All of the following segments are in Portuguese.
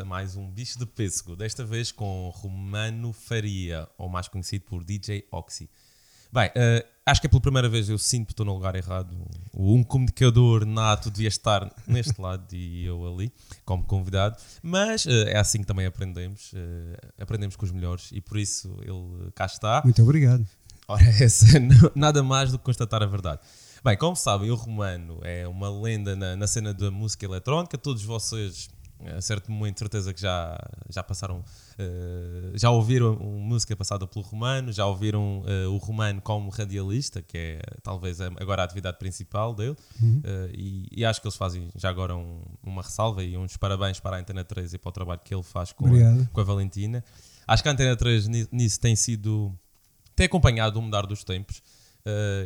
A mais um Bicho de Pêssego, desta vez com Romano Faria, ou mais conhecido por DJ Oxy. Bem, uh, acho que é pela primeira vez eu sinto que estou no lugar errado. Um comunicador nato devia estar neste lado e eu ali, como convidado. Mas uh, é assim que também aprendemos. Uh, aprendemos com os melhores e por isso ele cá está. Muito obrigado. Ora, essa, nada mais do que constatar a verdade. Bem, como sabem, o Romano é uma lenda na, na cena da música eletrónica. Todos vocês a certo momento, certeza que já, já passaram, uh, já ouviram música passada pelo Romano, já ouviram uh, o Romano como radialista, que é talvez agora a atividade principal dele, uhum. uh, e, e, acho que eles fazem já agora um, uma ressalva e uns parabéns para a Antena 3 e para o trabalho que ele faz com, a, com a Valentina. Acho que a Antena 3 nisso tem sido, tem acompanhado o mudar dos tempos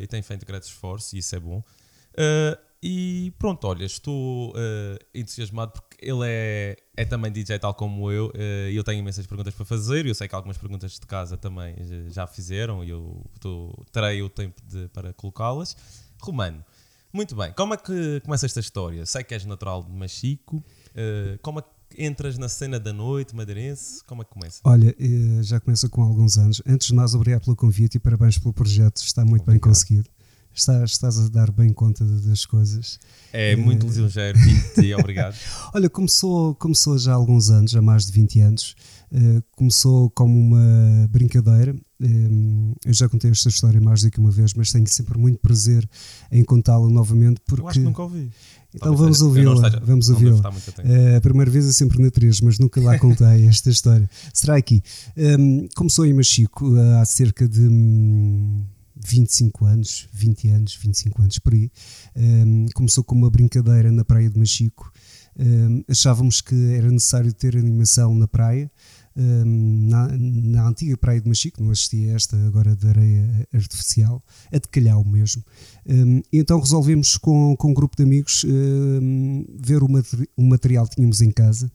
e tem feito grandes esforços, e isso é bom. E pronto, olha, estou uh, entusiasmado porque ele é, é também DJ tal como eu uh, e eu tenho imensas perguntas para fazer. Eu sei que algumas perguntas de casa também já fizeram e eu tô, terei o tempo de, para colocá-las. Romano, muito bem, como é que começa esta história? Sei que és natural de Machico, uh, como é que entras na cena da noite madeirense? Como é que começa? Olha, já começa com alguns anos. Antes de mais, obrigado pelo convite e parabéns pelo projeto, está muito Obrigado. bem conseguido estás, estás a dar bem conta das coisas. É muito lisonjeiro, e obrigado. Olha, começou, começou já há alguns anos, há mais de 20 anos. Uh, começou como uma brincadeira. Um, eu já contei esta história mais do que uma vez, mas tenho sempre muito prazer em contá-la novamente. Porque... Eu acho que nunca ouvi. Então vamos ouvi-la. Vamos ouvi-la. Uh, a primeira vez é sempre na 3, mas nunca lá contei esta história. Será aqui? Um, começou em Machico há cerca de. Um, 25 anos, 20 anos, 25 anos por aí. Um, começou com uma brincadeira na praia de Machico. Um, achávamos que era necessário ter animação na praia. Um, na, na, antiga praia de Machico, não assistia a esta agora de areia artificial, a de calhau mesmo. Um, então resolvemos com, com um grupo de amigos um, ver o, o material que tínhamos em casa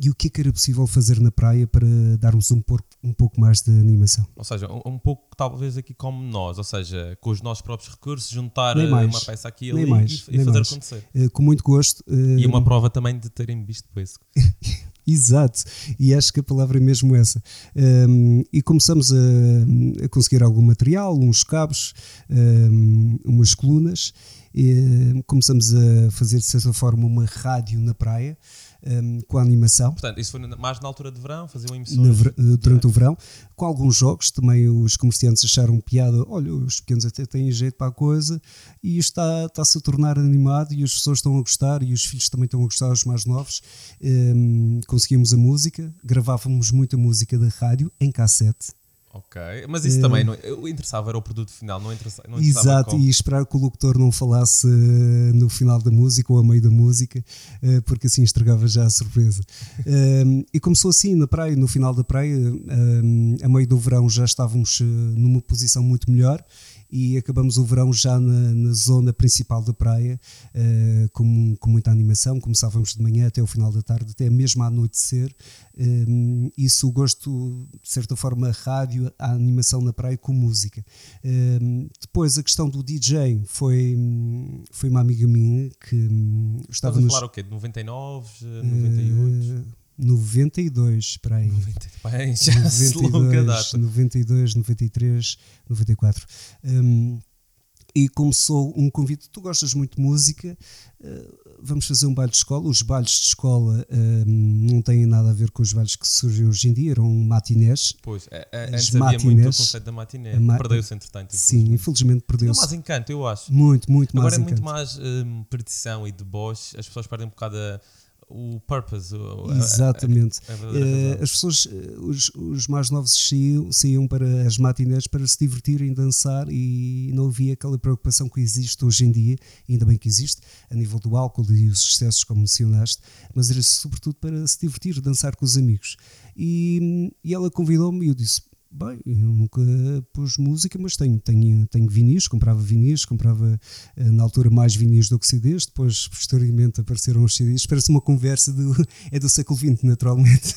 e o que é que era possível fazer na praia para darmos um pouco, um pouco mais de animação? Ou seja, um, um pouco talvez aqui como nós, ou seja, com os nossos próprios recursos, juntar eh, uma peça aqui ali mais, e, e fazer mais. acontecer. Uh, com muito gosto. E uma prova também de terem visto isso. Exato, e acho que a palavra é mesmo essa. Um, e começamos a, a, conseguir algum material, uns cabos, um, umas colunas, e, começamos a fazer de certa forma uma rádio na praia um, com a animação. Portanto, isso foi mais na altura de verão, faziam emissões? Ver, eh, durante o verão, com alguns jogos, também os comerciantes acharam piada, olha, os pequenos até têm jeito para a coisa, e isto está, está-se a tornar animado e as pessoas estão a gostar, e os filhos também estão a gostar, os mais novos. Um, conseguimos a música, gravávamos muita música da rádio em cassete Ok, mas isso também não, o interessava era o produto final, não interessava. Não interessava exato, como... e esperar que o locutor não falasse uh, no final da música ou a meio da música, uh, porque assim estragava já a surpresa. e começou assim na praia, no final da praia, a meio do verão já estávamos numa posição muito melhor e acabamos o verão já na, na zona principal da praia, uh, com, com muita animação. Começávamos de manhã até o final da tarde, até mesmo a anoitecer. Um, eh, isso o gosto, de certa forma, rádio, a animação na praia com música. Um, depois a questão do DJ foi, foi uma amiga minha que um, estava. Estás a falar nos, o quê? De 99, 98? Uh, 92, espera aí. 90, bem, já 92, data. 92, 93, 94. Um, e começou um convite. Tu gostas muito de música, uh, vamos fazer um baile de escola. Os bailes de escola um, não têm nada a ver com os bailes que surgem hoje em dia, eram matinés. Pois, é, é, antes matinés, havia muito o conceito da matiné. Ma Perdeu-se entretanto. Sim, infelizmente perdeu-se. Mais encanto, eu acho. Muito, muito Agora mais Agora é muito mais um, perdição e deboche, as pessoas perdem um bocado a o purpose. O, Exatamente. A, a, a, as pessoas, eh, os, os mais novos saíam, saíam para as matinés para se divertirem, dançar e não havia aquela preocupação que existe hoje em dia, ainda bem que existe, a nível do álcool e os excessos, como mencionaste, mas era sobretudo para se divertir, dançar com os amigos. E, e ela convidou-me e eu disse: Bem, eu nunca pus música, mas tenho, tenho, tenho vinis, comprava vinis, comprava eh, na altura mais vinis do que CDs, depois posteriormente apareceram os CDs. Parece uma conversa do, é do século XX, naturalmente.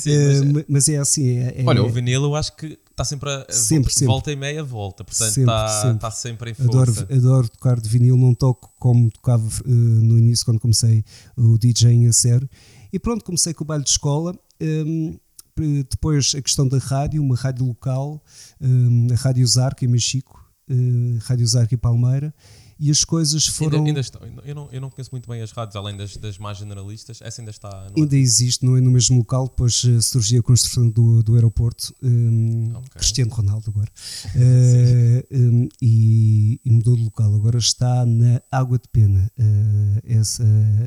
Sim, mas, é, mas, é assim. É, é, olha, o vinil eu acho que está sempre a sempre, volta, volta e meia volta, portanto sempre, está, sempre. está sempre em força. Adoro, adoro tocar de vinil, não toco como tocava uh, no início quando comecei o DJ a sério. E pronto, comecei com o baile de escola. Um, depois a questão da rádio, uma rádio local, um, a Rádio Zarco em Mexico, uh, Rádio Zarco e Palmeira, e as coisas foram. Ainda, ainda está, eu, não, eu não conheço muito bem as rádios, além das, das mais generalistas, essa ainda está. No ainda existe, não é no mesmo local, depois uh, surgiu a construção do, do aeroporto, um, okay. Cristiano Ronaldo agora, uh, um, e, e, mudou de local. Agora está na Água de Pena, uh, esse,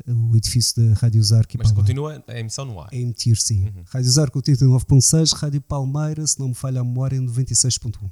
o edifício da Rádio Zarco Mas continua a emissão no ar? A emitir, sim. Uhum. Rádio Zarco 89.6, Rádio Palmeira, se não me falha a memória, 96.1.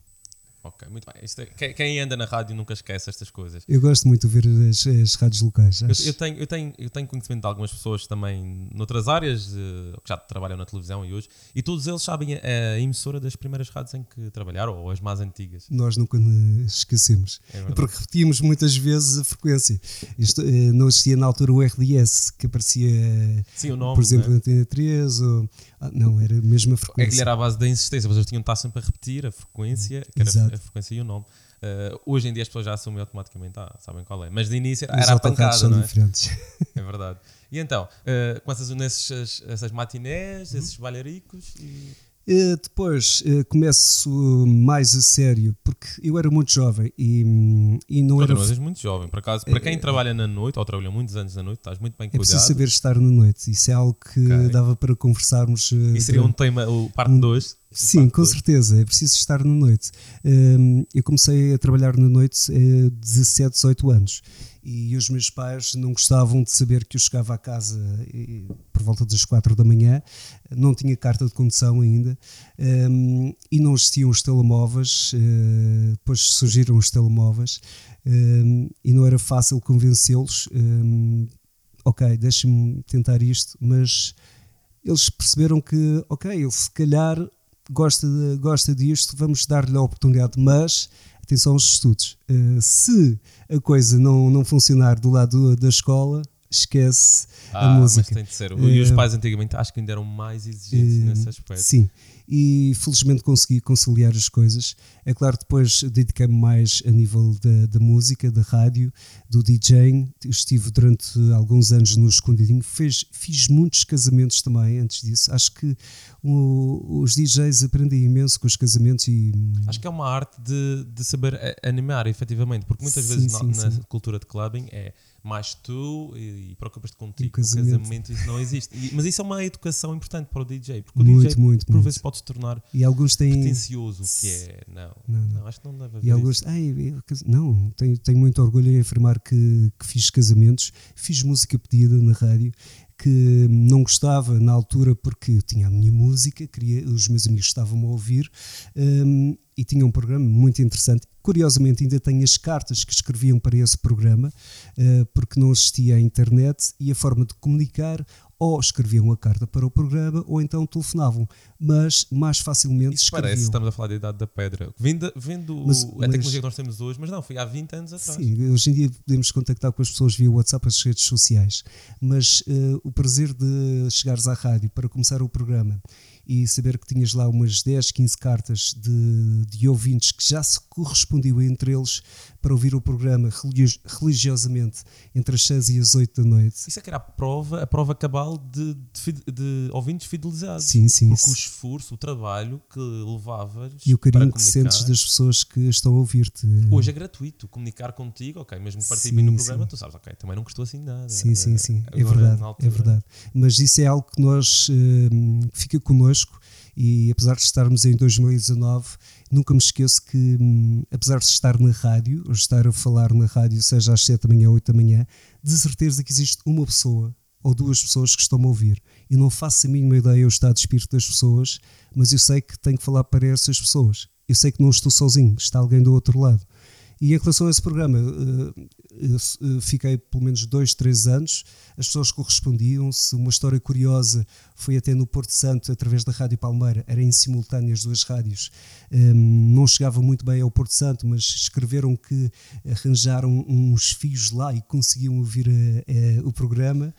Ok, muito bem. É, quem anda na rádio nunca esquece estas coisas. Eu gosto muito de ver as, as rádios locais. Eu, eu, tenho, eu, tenho, eu tenho conhecimento de algumas pessoas também noutras áreas uh, que já trabalham na televisão e hoje, e todos eles sabem a, a, emissora das primeiras rádios em que trabalharam, ou as mais antigas. Nós nunca esquecemos. É porque repetíamos muitas vezes a frequência. Isto, uh, não existia na altura o RDS, que aparecia, Sim, nome, por exemplo, né? na Antena 3, ou, ah, não, era mesmo a frequência. É que era a base da insistência, vocês tinham de estar sempre a repetir a frequência, que era Exato. a frequência e o nome. Uh, hoje em dia as pessoas já assumem automaticamente, ah, sabem qual é. Mas de início Os era a pancada, são não é? diferentes. É verdade. E então, uh, começas nesses essas matinés, uhum. esses balharicos e Uh, depois uh, começo mais a sério, porque eu era muito jovem e, e não era. És muito jovem, por acaso. Para quem uh, trabalha na noite ou trabalha muitos anos na noite, estás muito bem cuidado. É preciso saber estar na noite, isso é algo que okay. dava para conversarmos. e seria um tema, o parte 2? Sim, com certeza, é preciso estar na noite. Ehm, eu comecei a trabalhar na noite a 17, 18 anos. E os meus pais não gostavam de saber que eu chegava a casa por volta das quatro da manhã, não tinha carta de condução ainda. Um, e não existiam os telemóveis, uh, depois surgiram os telemóveis. Um, e não era fácil convencê-los. Ok, deixa-me tentar isto, mas eles perceberam que, ok, ele se calhar gosta, de, gosta disto, vamos dar-lhe a oportunidade, mas atenção aos estudos. Uh, se a coisa não, não funcionar do lado da escola, esquece ah, a música. Mas tem de ser. E os eh, pais antigamente acho que ainda eram mais exigentes uh, nesse aspecto. Sim, e felizmente consegui conciliar as coisas. É claro, depois dediquei-me mais a nível da, da, música, da rádio, do DJing. Estive durante alguns anos no Escondidinho, Fez, fiz muitos casamentos também antes disso. Acho que o, os DJs aprendem imenso com os casamentos e. Acho que é uma arte de, de saber animar, efetivamente, porque muitas sim, vezes sim, na, na cultura de clubbing é mais tu e, e preocupas-te contigo. O casamento. O casamento isso não existe. E, mas isso é uma educação importante para o DJ, porque o muito, DJ muito, por muito. vezes pode se tornar e alguns têm... pretencioso, que é. Não, não, não. não acho que não deve haver. E alguns. Ai, não, tenho, tenho muito orgulho em afirmar que, que fiz casamentos, fiz música pedida na rádio que não gostava na altura porque eu tinha a minha música, queria, os meus amigos estavam a ouvir um, e tinha um programa muito interessante. Curiosamente, ainda tenho as cartas que escreviam para esse programa, uh, porque não existia a internet e a forma de comunicar ou escreviam a carta para o programa ou então telefonavam, mas mais facilmente Isso escreviam. parece, estamos a falar da idade da pedra, vendo, vendo mas, a mas, tecnologia que nós temos hoje, mas não, foi há 20 anos atrás. Sim, hoje em dia podemos contactar com as pessoas via WhatsApp, as redes sociais, mas uh, o prazer de chegares à rádio para começar o programa e saber que tinhas lá umas 10, 15 cartas de, de ouvintes que já se correspondiam entre eles para ouvir o programa religiosamente entre as 6 e as 8 da noite. Isso é que era a prova, a prova cabal de, de, de ouvintes fidelizados. Sim, sim. Porque o esforço, o trabalho que levavas. E o carinho que sentes das pessoas que estão a ouvir-te. Hoje é gratuito comunicar contigo, ok, mesmo participem no programa, sim. tu sabes, ok, também não custou assim nada. Sim, sim, sim. é verdade. É verdade. Mas isso é algo que nós uh, fica connosco e apesar de estarmos em 2019, nunca me esqueço que, hum, apesar de estar na rádio, ou estar a falar na rádio, seja às 7 da manhã ou 8 da manhã, de certeza que existe uma pessoa ou duas pessoas que estão a ouvir. Eu não faço a mínima ideia o estado de espírito das pessoas, mas eu sei que tenho que falar para essas pessoas. Eu sei que não estou sozinho, está alguém do outro lado. E em relação a esse programa, uh, fiquei pelo menos dois, três anos, as pessoas correspondiam-se. Uma história curiosa foi até no Porto Santo, através da Rádio Palmeira, era em simultâneo as duas rádios. Um, não chegava muito bem ao Porto Santo, mas escreveram que arranjaram uns fios lá e conseguiam ouvir a, a, o programa.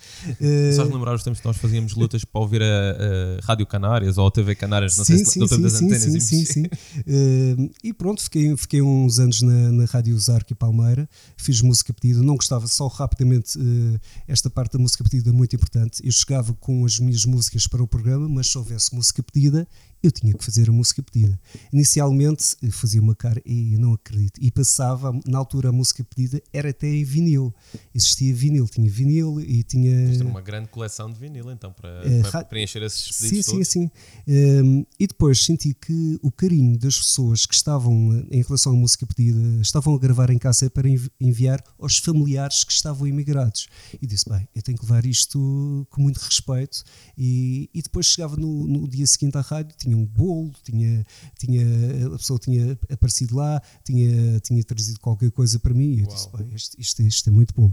Só lembrar os tempos que nós fazíamos lutas para ouvir a, a Rádio Canárias ou a TV Canárias, não sim, sei se sim, sim, antenas. Sim, sim, sim. Uh, e pronto, fiquei, fiquei uns anos na, na Rádio Zarque Palmeira, fiz música pedida, não gostava só rapidamente uh, esta parte da música pedida muito importante. Eu chegava com as minhas músicas para o programa, mas se houvesse música pedida, eu tinha que fazer a música pedida. Inicialmente fazia uma cara, e não acredito, e passava, na altura a música pedida era até em vinil. Existia vinil, tinha vinil e tinha. Era uma grande coleção de vinil então, para, uh, para preencher esses pedidos. Sim, todos. sim, sim. Um, e depois senti que o carinho das pessoas que estavam em relação à música pedida estavam a gravar em casa para enviar aos familiares que estavam imigrados. E disse: bem, eu tenho que levar isto com muito respeito. E, e depois chegava no, no dia seguinte à rádio, tinha um bolo, tinha, tinha, a pessoa tinha aparecido lá, tinha, tinha trazido qualquer coisa para mim e eu Uau. disse, isto, isto, isto, é muito bom.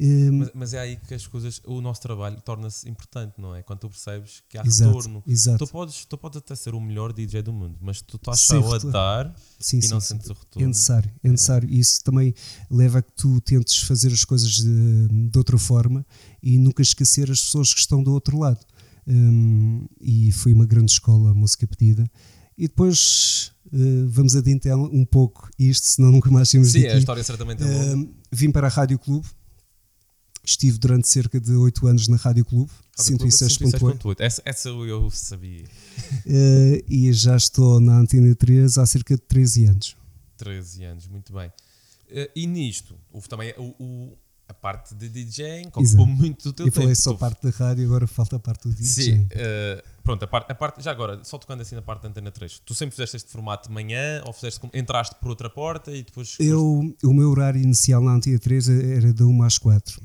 Um, mas, mas, é aí que as coisas, o nosso trabalho torna-se importante, não é? Quando tu percebes que há exato, retorno. Exato. Tu, podes, tu podes até ser o melhor DJ do mundo, mas tu estás só a dar sim, e sim, não sim. sentes o retorno. É necessário, é necessário. É. Isso também leva a que tu tentes fazer as coisas de, de outra forma e nunca esquecer as pessoas que estão do outro lado um, e foi uma grande escola a música pedida. E depois uh, vamos adiantar um pouco isto, senão nunca mais temos Sim, daqui. a história certamente é uh, Vim para a Rádio Clube, estive durante cerca de 8 anos na Rádio Clube, 106.8. Essa, essa eu sabia. Uh, e já estou na Antena 3 há cerca de 13 anos. 13 anos, muito bem. Uh, e nisto, houve também o, o a parte de DJing ocupou muito do teu tempo. Eu falei só a parte da rádio, agora falta a parte do DJ. Sim, uh, pronto, a parte, a parte, já agora, só tocando assim na parte da Antena 3, tu sempre fizeste este formato de manhã ou fizeste, entraste por outra porta e depois... Eu, o meu horário inicial na Antena 3 era de 1 às 4.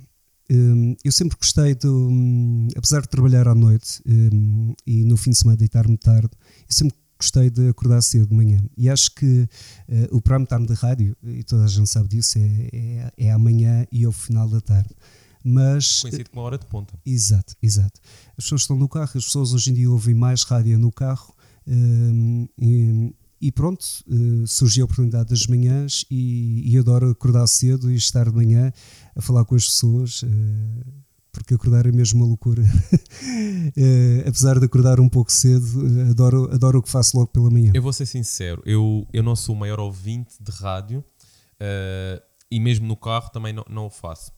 Um, eu sempre gostei de, um, apesar de trabalhar à noite um, e no fim de semana deitar-me tarde, eu sempre gostei de acordar cedo de manhã. E acho que uh, o prime time da rádio, e toda a gente sabe disso, é, é, é amanhã e ao final da tarde. Mas, Coincide com uma hora de ponta. Exato, exato. As pessoas estão no carro, as pessoas hoje em dia ouvem mais rádio no carro. Um, e, e, pronto, uh, surgiu a oportunidade das manhãs e, e adoro acordar cedo e estar de manhã a falar com as pessoas. Uh, porque acordar é mesmo uma loucura. é, apesar de acordar um pouco cedo, adoro, adoro o que faço logo pela manhã. Eu vou ser sincero, eu, eu não sou o maior ouvinte de rádio uh, e mesmo no carro também não, não o faço.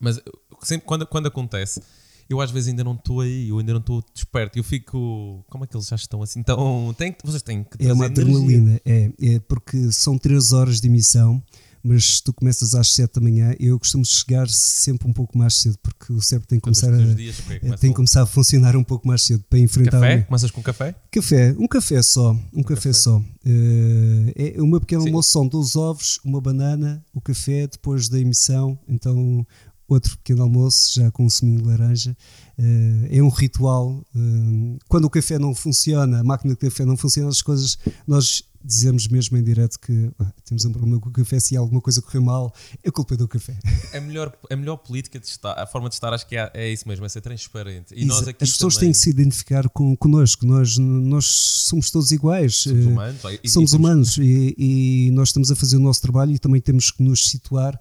Mas sempre quando, quando acontece, eu às vezes ainda não estou aí, eu ainda não estou desperto. Eu fico. Como é que eles já estão assim? Então, tem, vocês têm que. É uma adrenalina, é, é porque são 3 horas de emissão mas tu começas às 7 da manhã, eu costumo chegar sempre um pouco mais cedo, porque o cérebro tem que começar, a, dias, okay, tem que começar a funcionar um pouco mais cedo para enfrentar. Café? Um... Começas com café? Café, um café só, um café, café, só. Uh, é uma pequena almoço, são dois ovos, uma banana, o café depois da emissão, então outro pequeno almoço já com um suminho de laranja. Uh, é um ritual. Uh, quando o café não funciona, a máquina de café não funciona, as coisas nós dizemos mesmo em direto que ah, temos um problema com o café, se alguma coisa correu mal, é culpa do café. A melhor, a melhor política de estar, a forma de estar, acho que é, é isso mesmo, é ser transparente. E nós aqui As pessoas também... têm que se identificar com, connosco, nós, nós somos todos iguais. Somos eh, humanos. E, somos e humanos e, e, nós estamos a fazer o nosso trabalho e também temos que nos situar.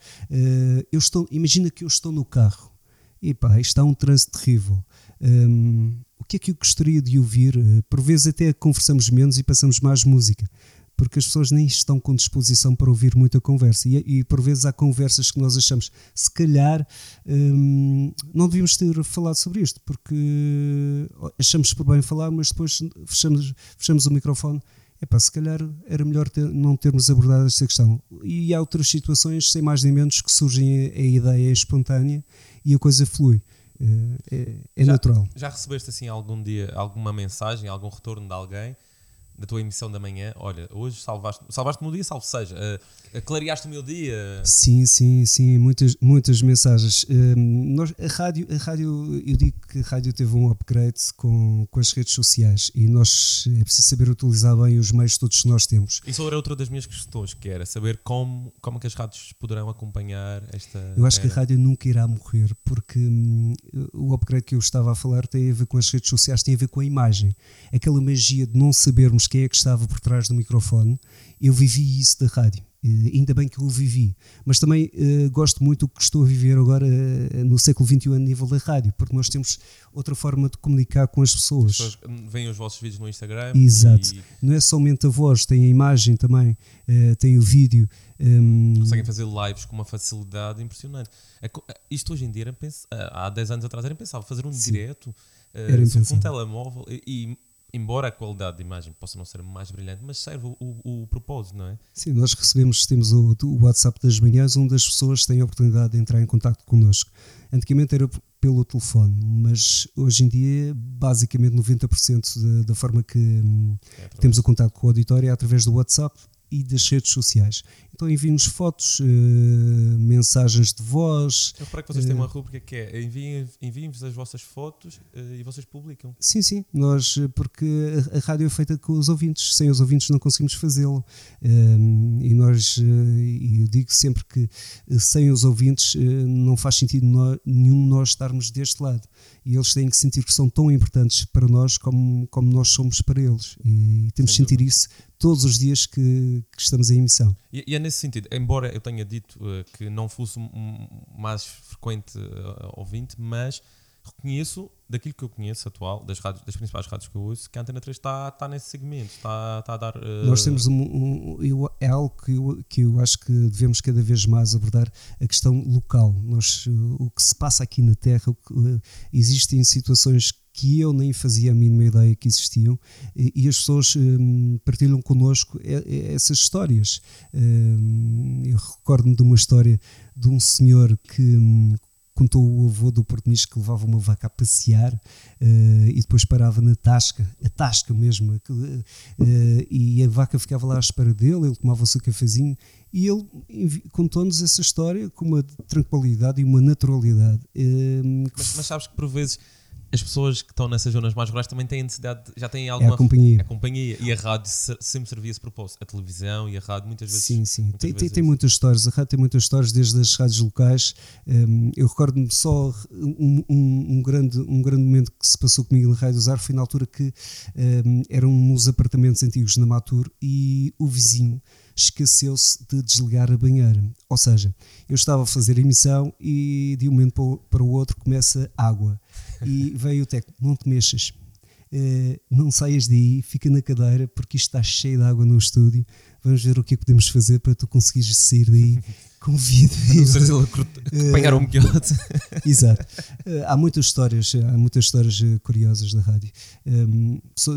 Eu estou, imagina que eu estou no carro e pá, está um trânsito terrível. Um, o que é que eu gostaria de ouvir? Eh, por vezes até conversamos menos e passamos mais música, porque as pessoas nem estão com disposição para ouvir muita conversa. E, e por vezes há conversas que nós achamos, se calhar hum, não devíamos ter falado sobre isto, porque achamos por bem falar, mas depois fechamos, fechamos o microfone. Epá, se calhar era melhor ter, não termos abordado esta questão. E há outras situações, sem mais nem menos, que surgem a, a ideia espontânea e a coisa flui. É, é, é já, natural. Já recebeste assim algum dia alguma mensagem, algum retorno de alguém da tua emissão da manhã, olha, hoje salvaste, salvaste-me o dia, salvo seja, uh, clareaste o meu dia. Sim, sim, sim, muitas, muitas mensagens. Uh, nós, a, rádio, a rádio, eu digo que a rádio teve um upgrade com, com as redes sociais e nós é preciso saber utilizar bem os meios todos que nós temos. Isso era outra das minhas questões, que era saber como, como é que as rádios poderão acompanhar esta. Eu acho era. que a rádio nunca irá morrer, porque hum, o upgrade que eu estava a falar tem a ver com as redes sociais, tem a ver com a imagem. Aquela magia de não sabermos quem é que estava por trás do microfone, eu vivi isso da rádio. Uh, ainda bem que eu o vivi, mas também uh, gosto muito do que estou a viver agora uh, no século XXI a nível da rádio, porque nós temos outra forma de comunicar com as pessoas. As pessoas veem os vossos vídeos no Instagram. Exato. E... Não é somente a voz, tem a imagem também, tem o vídeo. Um... Conseguem fazer lives com uma facilidade impressionante. É, isto hoje em dia, penso, há 10 anos atrás, era impensável fazer um Sim. direto com um telemóvel e embora a qualidade de imagem possa não ser mais brilhante, mas serve o, o, o propósito, não é? Sim, nós recebemos, temos o, o, WhatsApp das manhãs, onde as pessoas têm a oportunidade de entrar em contato connosco. Antigamente era pelo telefone, mas hoje em dia, basicamente 90% da, da forma que hum, é, temos o contato com o auditório é através do WhatsApp e das redes sociais. Então enviem-nos fotos, uh, mensagens de voz. Eu reparei que vocês uh, têm uma rubrica que é enviem-vos as vossas fotos uh, e vocês publicam. Sim, sim, nós, porque a, a, rádio é feita com os ouvintes, sem os ouvintes não conseguimos fazê-lo. e nós, eu digo sempre que sem os ouvintes não faz sentido nenhum nós estarmos deste lado. E eles têm que sentir que são tão importantes para nós como, como nós somos para eles. E, e temos que sentir isso todos os dias que, que estamos em emissão. E, e, é nesse sentido, embora eu tenha dito uh, que não fosse um mais frequente uh, ouvinte, mas reconheço, daquilo que eu conheço atual, das, rádios, das principais rádios que eu ouço, que a Antena 3 está, está nesse segmento, está, está a dar. Uh... Nós temos um, um, eu, é algo que eu, que eu acho que devemos cada vez mais abordar a questão local. Nós, o que se passa aqui na Terra, que, existem situações que eu nem fazia a mínima ideia que existiam e, e as pessoas um, partilham connosco essas histórias. Um, eu recordo-me de uma história de um senhor que um, contou o avô do Portunis que levava uma vaca a passear uh, e depois parava na tasca, a tasca mesmo, uh, e a vaca ficava lá à espera dele, ele tomava o seu cafezinho e ele contou-nos essa história com uma tranquilidade e uma naturalidade. Uh, mas, mas sabes que por vezes as pessoas que estão nessas zonas mais rurais também têm necessidade, já têm alguma. É a companhia. A companhia. E a rádio sempre servia esse propósito. A televisão e a rádio muitas vezes. Sim, sim. Muitas tem, tem, tem, muitas histórias. A rádio tem muitas histórias, desde as rádios locais. Um, eu recordo-me só um, um, um, grande, um grande momento que se passou comigo na Rádio Usar. Foi na altura que um, eram nos apartamentos antigos na Matur e o vizinho esqueceu-se de desligar a banheira. Ou seja, eu estava a fazer a emissão e de um momento para o outro começa água. E veio o técnico: não te mexas, uh, não saias daí, fica na cadeira porque isto está cheio de água no estúdio. Vamos ver o que é que podemos fazer para tu conseguires sair daí com vida. Apanhar um guiote. Exato. Uh, há muitas histórias, há muitas histórias uh, curiosas da rádio. Um, so,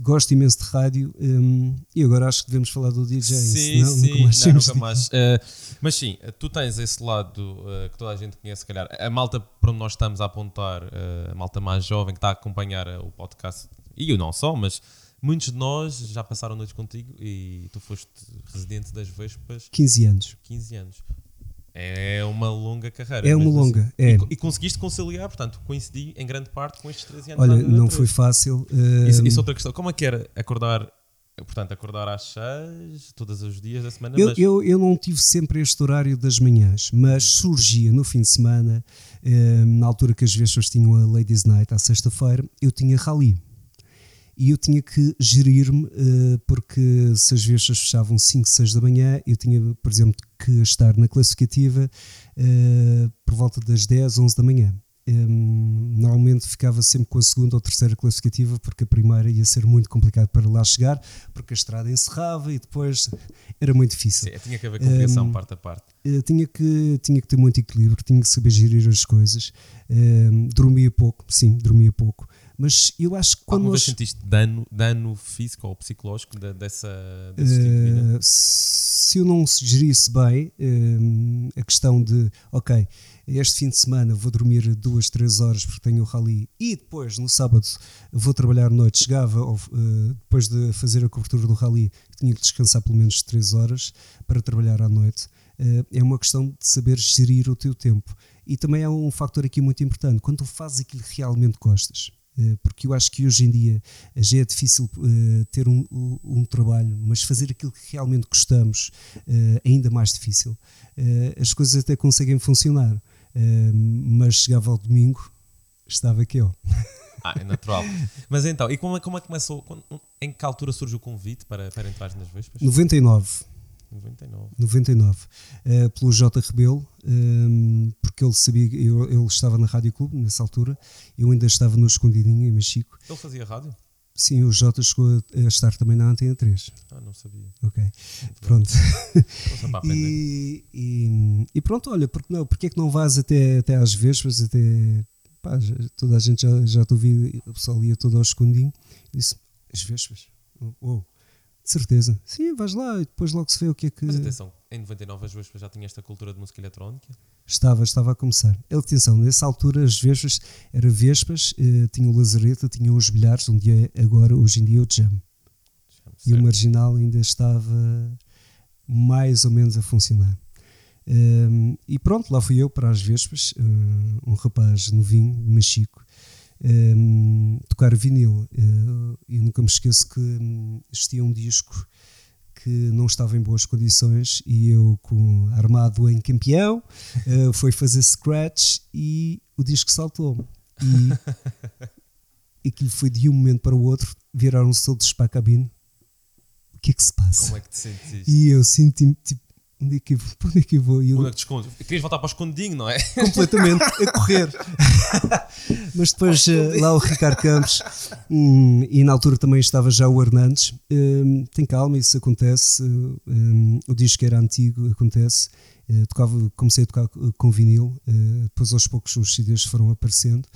gosto imenso de rádio um, e agora acho que devemos falar do DJ. Sim, senão, sim, nunca mais. Não, nunca mais. Uh, mas sim, tu tens esse lado que toda a gente conhece, se calhar. A malta para onde nós estamos a apontar, a malta mais jovem que está a acompanhar o podcast, e eu não só, mas Muitos de nós já passaram noites contigo e tu foste residente das Vespas. 15 anos. 15 anos. É uma longa carreira. É uma longa, assim. é. E, e, conseguiste conciliar, portanto, coincidi em grande parte com estes 13 anos. Olha, não foi fácil. Uh... Isso, isso é outra questão. Como é que era acordar Portanto, acordar às 6 todos os dias da semana. Eu, mas... eu, eu não tive sempre este horário das manhãs, mas surgia no fim de semana, eh, na altura que as vespas tinham a Ladies Night, à sexta-feira, eu tinha rally e eu tinha que gerir-me, uh, porque se as vestas fechavam 5, 6 da manhã, eu tinha, por exemplo, que estar na classificativa uh, por volta das 10, 11 da manhã. Ehm, normalmente ficava sempre com a segunda ou terceira classificativa, porque a primeira ia ser muito complicado para lá chegar, porque a estrada encerrava e depois era muito difícil. Sim, tinha que haver compreensão um, ehm, parte a parte. Uh, tinha, que, tinha que ter muito equilíbrio, tinha que saber gerir as coisas. Um, ehm, dormia pouco, sim, dormia pouco Mas eu acho que quando. Alguma nós... sentiste dano, dano físico ou psicológico dessa, desse tipo? Eh, se eu não se gerisse bem, uh, a questão de, ok, este fim de semana vou dormir duas, três horas porque tenho o rally e depois no sábado vou trabalhar à noite. Chegava uh, depois de fazer a cobertura do rally, tinha que descansar pelo menos três horas para trabalhar à noite. Uh, é uma questão de saber gerir o teu tempo. E também há um fator aqui muito importante: quando tu fazes aquilo que realmente gostas. Uh, porque eu acho que hoje em dia já é difícil ter um, um, um, trabalho, mas fazer aquilo que realmente gostamos é ainda mais difícil. as coisas até conseguem funcionar mas chegava ao domingo, estava aqui, ó. Ah, é natural. Mas então, e como, é, como é que começou? Em que altura surge o convite para, para entrar nas Vespas? 99. 99. 99. Uh, pelo J. Rebelo, um, porque ele sabia, eu, ele estava na Rádio Clube nessa altura, eu ainda estava no Escondidinho, em Mexico. Ele fazia rádio? Sim, o Jota chegou a estar também na Antena 3. Ah, não sabia. Ok, Muito pronto. e, e, e, pronto, olha, porque não, porque é que não vais até, até às Vespas, até, pá, já, toda a gente já, já te ouviu, o pessoal ia todo ao escondinho, disse, as Vespas? Oh, de certeza. Sim, vais lá e depois logo se vê o que é que... Mas atenção, em 99 as Vespas já tinha esta cultura de música eletrónica? Estava, estava a começar. Atenção, nessa altura as Vespas, era Vespas, eh, tinha o Lazareto, tinha os bilhares, um dia, agora, hoje em dia o Jam. E o Marginal ainda estava mais ou menos a funcionar. Um, ehm, e pronto, lá fui eu para as Vespas, um, um rapaz novinho, Machico, um, ehm, tocar vinil. Uh, eu nunca me esqueço que um, existia um disco que não estava em boas condições e eu, com, armado em campeão, uh, foi fazer scratch e o disco saltou-me. E aquilo foi de um momento para o outro, viraram-se todos para a cabine. O que é que se passa? Como é que te sentiste? E eu senti-me tipo, onde é que eu vou? Onde é que eu vou? Eu, onde é que te escondes? Querias voltar para o escondinho, não é? Completamente, a correr. Mas depois uh, lá o Ricardo Campos, um, e na altura também estava já o Hernandes. Um, tem calma, isso acontece. Um, o disco era antigo, acontece. Uh, tocava, comecei a tocar com vinil, uh, depois aos poucos os CDs foram aparecendo.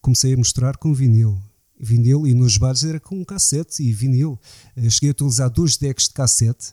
comecei a mostrar com vinil vinil e nos bares era com cassete e vinil. cheguei a utilizar dois decks de cassete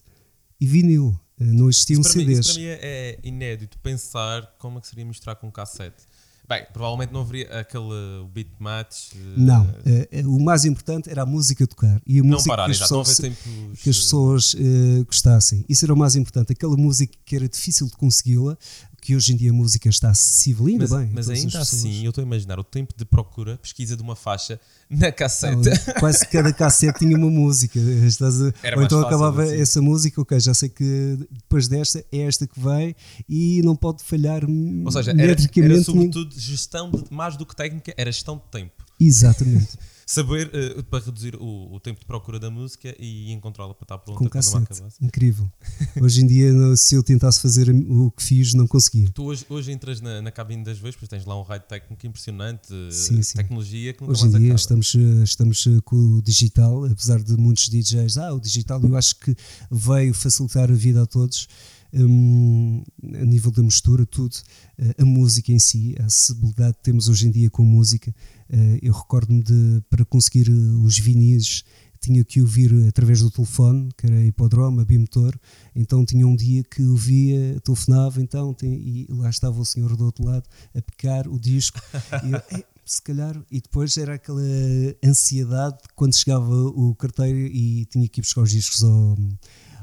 e vinil. Não existiam isso CDs. Mim, isso para mim é, é inédito pensar como é que seria misturar com cassete. Bem, provavelmente não haveria aquele beat match. Eh, não, uh, o mais importante era a música tocar e a não música parar, que, as pessoas, tempos... que as pessoas uh, gostassem. Isso era o mais importante. Aquela música que era difícil de consegui-la, que hoje em dia a música está acessível, ainda mas, bem. Mas ainda assim, eu estou a imaginar o tempo de procura, pesquisa de uma faixa na cassete. Não, quase cada cassete tinha uma música. Estás a, ou então acabava assim. essa música, ok, já sei que depois desta é esta que vai e não pode falhar. Ou seja, era, era sobretudo gestão de, mais do que técnica, era gestão de tempo. Exatamente. saber uh, para reduzir o, o, tempo de procura da música e encontrá-la para estar pronta Com cassete. Incrível. hoje em dia, se eu tentasse fazer o que fiz, não conseguia. Tu hoje, hoje entras na, na cabine das Vespas, tens lá um raio técnico impressionante, sim, sim. tecnologia que Hoje em dia estamos, eh, estamos eh, com o digital, apesar de muitos DJs, ah, o digital eu acho que veio facilitar a vida a todos. Um, a nível da mistura, tudo, a música em si, a acessibilidade que temos hoje em dia com música, eh, eu recordo-me de, para conseguir eh, os vinis, tinha que ouvir através do telefone, que era hipodrome, a bimotor, então tinha um dia que ouvia, telefonava, então, tem, e lá estava o senhor do outro lado a picar o disco, e eu, é, se calhar, e depois era aquela ansiedade quando chegava o carteiro e tinha que ir buscar os discos ao,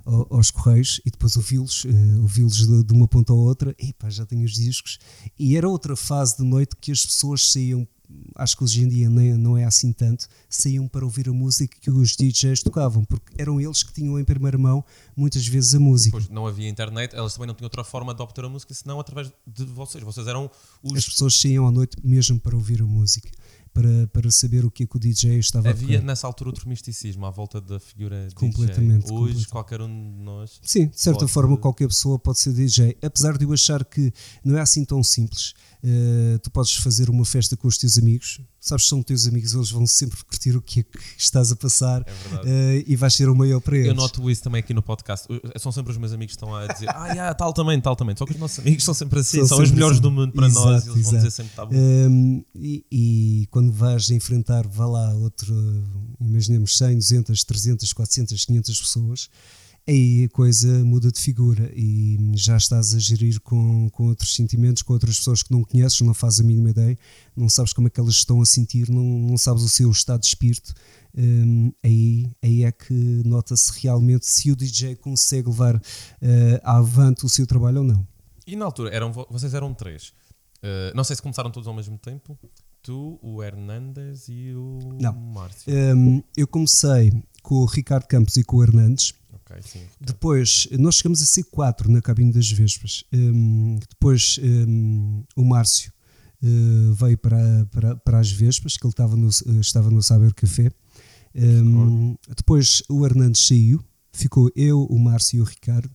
ao, aos correios e depois ouvi-los, uh, ouvi-los de, de, uma ponta à outra, e pá, já tenho os discos, e era outra fase de noite que as pessoas saíam acho que hoje em dia nem, não é assim tanto, saíam para ouvir a música que os DJs tocavam, porque eram eles que tinham em primeira mão muitas vezes a música. Depois não havia internet, elas também não tinham outra forma de obter a música senão através de vocês. Vocês eram os. As pessoas saíam à noite mesmo para ouvir a música. Para, para saber o que é que o DJ estava Havia a Havia nessa altura outro misticismo à volta da figura completamente, DJ. Hoje completamente. qualquer um de nós. Sim, de certa forma qualquer pessoa pode ser DJ. Apesar de eu achar que não é assim tão simples Uh, tu podes fazer uma festa com os teus amigos, sabes que são teus amigos, eles vão sempre curtir o que é que estás a passar é uh, e vais ser o maior para eles. Eu noto isso também aqui no podcast. São sempre os meus amigos que estão a dizer, ah, yeah, tal também, tal também. Só que os nossos amigos são sempre assim, são, são os melhores assim. do mundo para exato, nós, eles exato. vão dizer sempre que está bom. Um, e, e, quando vais enfrentar, vá lá, outro, imaginemos 100, 200, 300, 400, 500 pessoas aí a coisa muda de figura e já estás a gerir com, com outros sentimentos, com outras pessoas que não conheces, não fazes a mínima ideia, não sabes como é que elas estão a sentir, não, não sabes o seu estado de espírito. Um, aí, aí é que nota-se realmente se o DJ consegue levar uh, avante o seu trabalho ou não. E na altura, eram, vocês eram três. Uh, não sei se começaram todos ao mesmo tempo. Tu, o Hernandes e o não. Márcio. Um, eu comecei com o Ricardo Campos e com o Hernandes Sim, depois, nós chegamos a ser quatro na cabine das Vespas. Um, depois, um, o Márcio uh, veio para, para, para as Vespas, que ele estava no, estava no Saber Café. Um, depois, o Hernandes saiu, ficou eu, o Márcio e o Ricardo.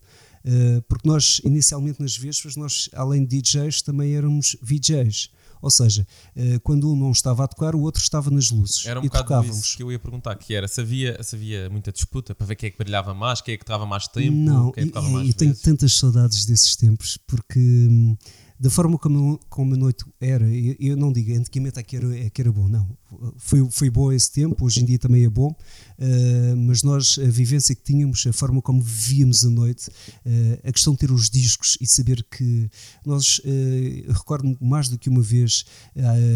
Uh, porque nós, inicialmente nas Vespas, nós, além de DJs, também éramos VJs. Ou seja, eh, quando um não estava a tocar, o outro estava nas luzes. Era um e bocado tocávamos. isso que eu ia perguntar, que era se havia, se havia muita disputa para ver quem é que brilhava mais, quem é que estava mais tempo, não, quem é que estava mais e, e tenho tantas saudades desses tempos, porque hum, da forma como, como a noite era, eu, eu não digo antigamente é que era, é que era bom, não. Foi, foi bom esse tempo, hoje em dia também é bom, uh, mas nós, a vivência que tínhamos, a forma como vivíamos a noite, uh, a questão de ter os discos e saber que nós, uh, recordo mais do que uma vez,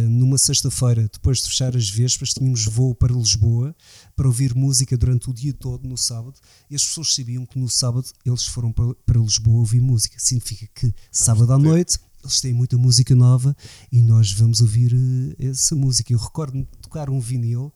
numa sexta-feira, depois de fechar as Vespas, tínhamos voo para Lisboa para ouvir música durante o dia todo no sábado e as pessoas sabiam que no sábado eles foram para, para Lisboa ouvir música. Significa que sábado à noite eles têm muita música nova e nós vamos ouvir essa música. Eu recordo-me tocar um vinil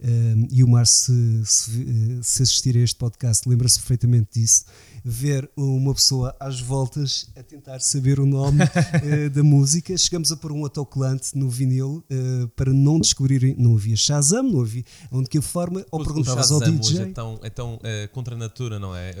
uh, e o Márcio, se, se, uh, se, assistir a este podcast, lembra-se perfeitamente disso ver uma pessoa às voltas a tentar saber o nome uh, da música. Chegamos a pôr um autocolante no vinil uh, para não descobrirem. Não havia Shazam, não havia onde que forma, ou perguntavas ao DJ. é tão, é tão uh, contra a natura, não é?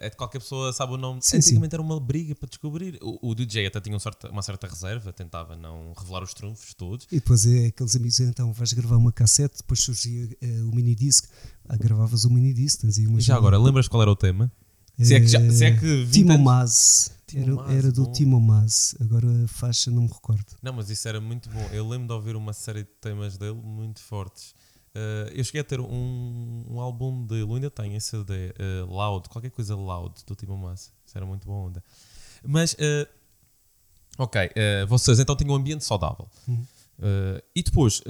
é de qualquer pessoa sabe o nome. Sim, Antigamente sim. era uma briga para descobrir. O, o DJ até tinha um certa, uma certa reserva, tentava não revelar os trunfos todos. E depois é aqueles amigos, então vais gravar uma cassete, depois surgia o mini disc. Ah, gravavas o mini disc, Já agora, lembras qual era o tema? Se é que, já, se é que Timo Maz. Era, era, do bom. Timo Maz, agora a faixa não me recordo. Não, mas isso era muito bom. Eu lembro de ouvir uma série de temas dele muito fortes. Uh, eu cheguei a ter um, um álbum dele, ainda tenho esse CD, uh, Loud, qualquer coisa Loud, do Timo Maz. Isso era muito bom. Onda. Mas, uh, ok, vocês então tinham um ambiente saudável. Uhum. e depois,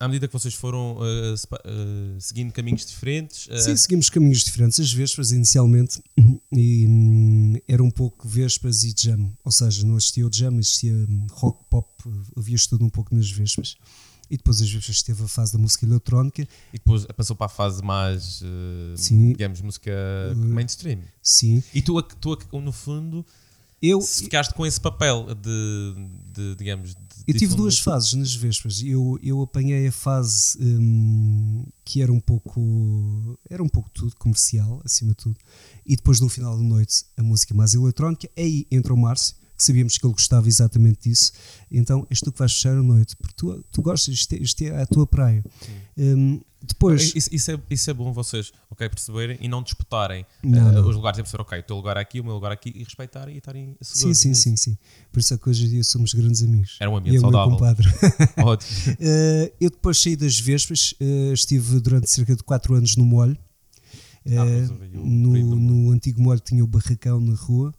à medida que vocês foram uh, uh, seguindo caminhos diferentes? Uh... Sim, seguimos caminhos diferentes. As Vespas, inicialmente, e, um, era um pouco Vespas e Jam. Ou seja, não existia o Jam, existia hum, rock, pop, havia tudo um pouco nas Vespas. E depois as Vespas teve a fase da música eletrónica. E depois passou para a fase mais, sim, digamos, música mainstream. Sim. E tu, tu no fundo eu, se ficaste com esse papel de, de digamos. De, eu tive duas fases nas Vespas. Eu, eu apanhei a fase hum, que era um pouco. Era um pouco tudo comercial, acima de tudo. E depois, no final da noite, a música mais eletrónica. Aí entra o Márcio, sabíamos que ele gostava exatamente disso. Então, és tu que vais fechar a noite, porque tu, tu gostas, isto é, isto é a tua praia. Um, depois, isso, isso, é, isso é bom vocês okay, perceberem e não disputarem não, uh, os lugares. É perceber, ok, o teu lugar aqui, o meu lugar aqui e respeitarem e estarem seguros. Sim, sim, sim, sim. Por isso é que hoje em dia somos grandes amigos. Era um ambiente e saudável. Meu compadre. Ótimo. uh, eu depois saí das Vespas, uh, estive durante cerca de 4 anos no molho. Ah, no, no antigo molho tinha o barracão na rua.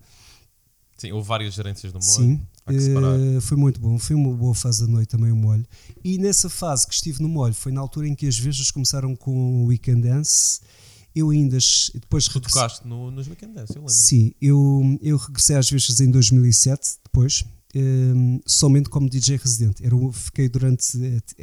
Sim, houve várias gerências do molho. Sim, Uh, foi muito bom, foi uma boa fase da noite também o molho. E nessa fase que estive no molho, foi na altura em que as vezes começaram com o Weekend Dance. Eu ainda depois tu tocaste no, nos Weekend Dance, eu lembro. Sim, eu, eu regressei às vezes em 2007, depois, um, somente como DJ residente. Era, fiquei durante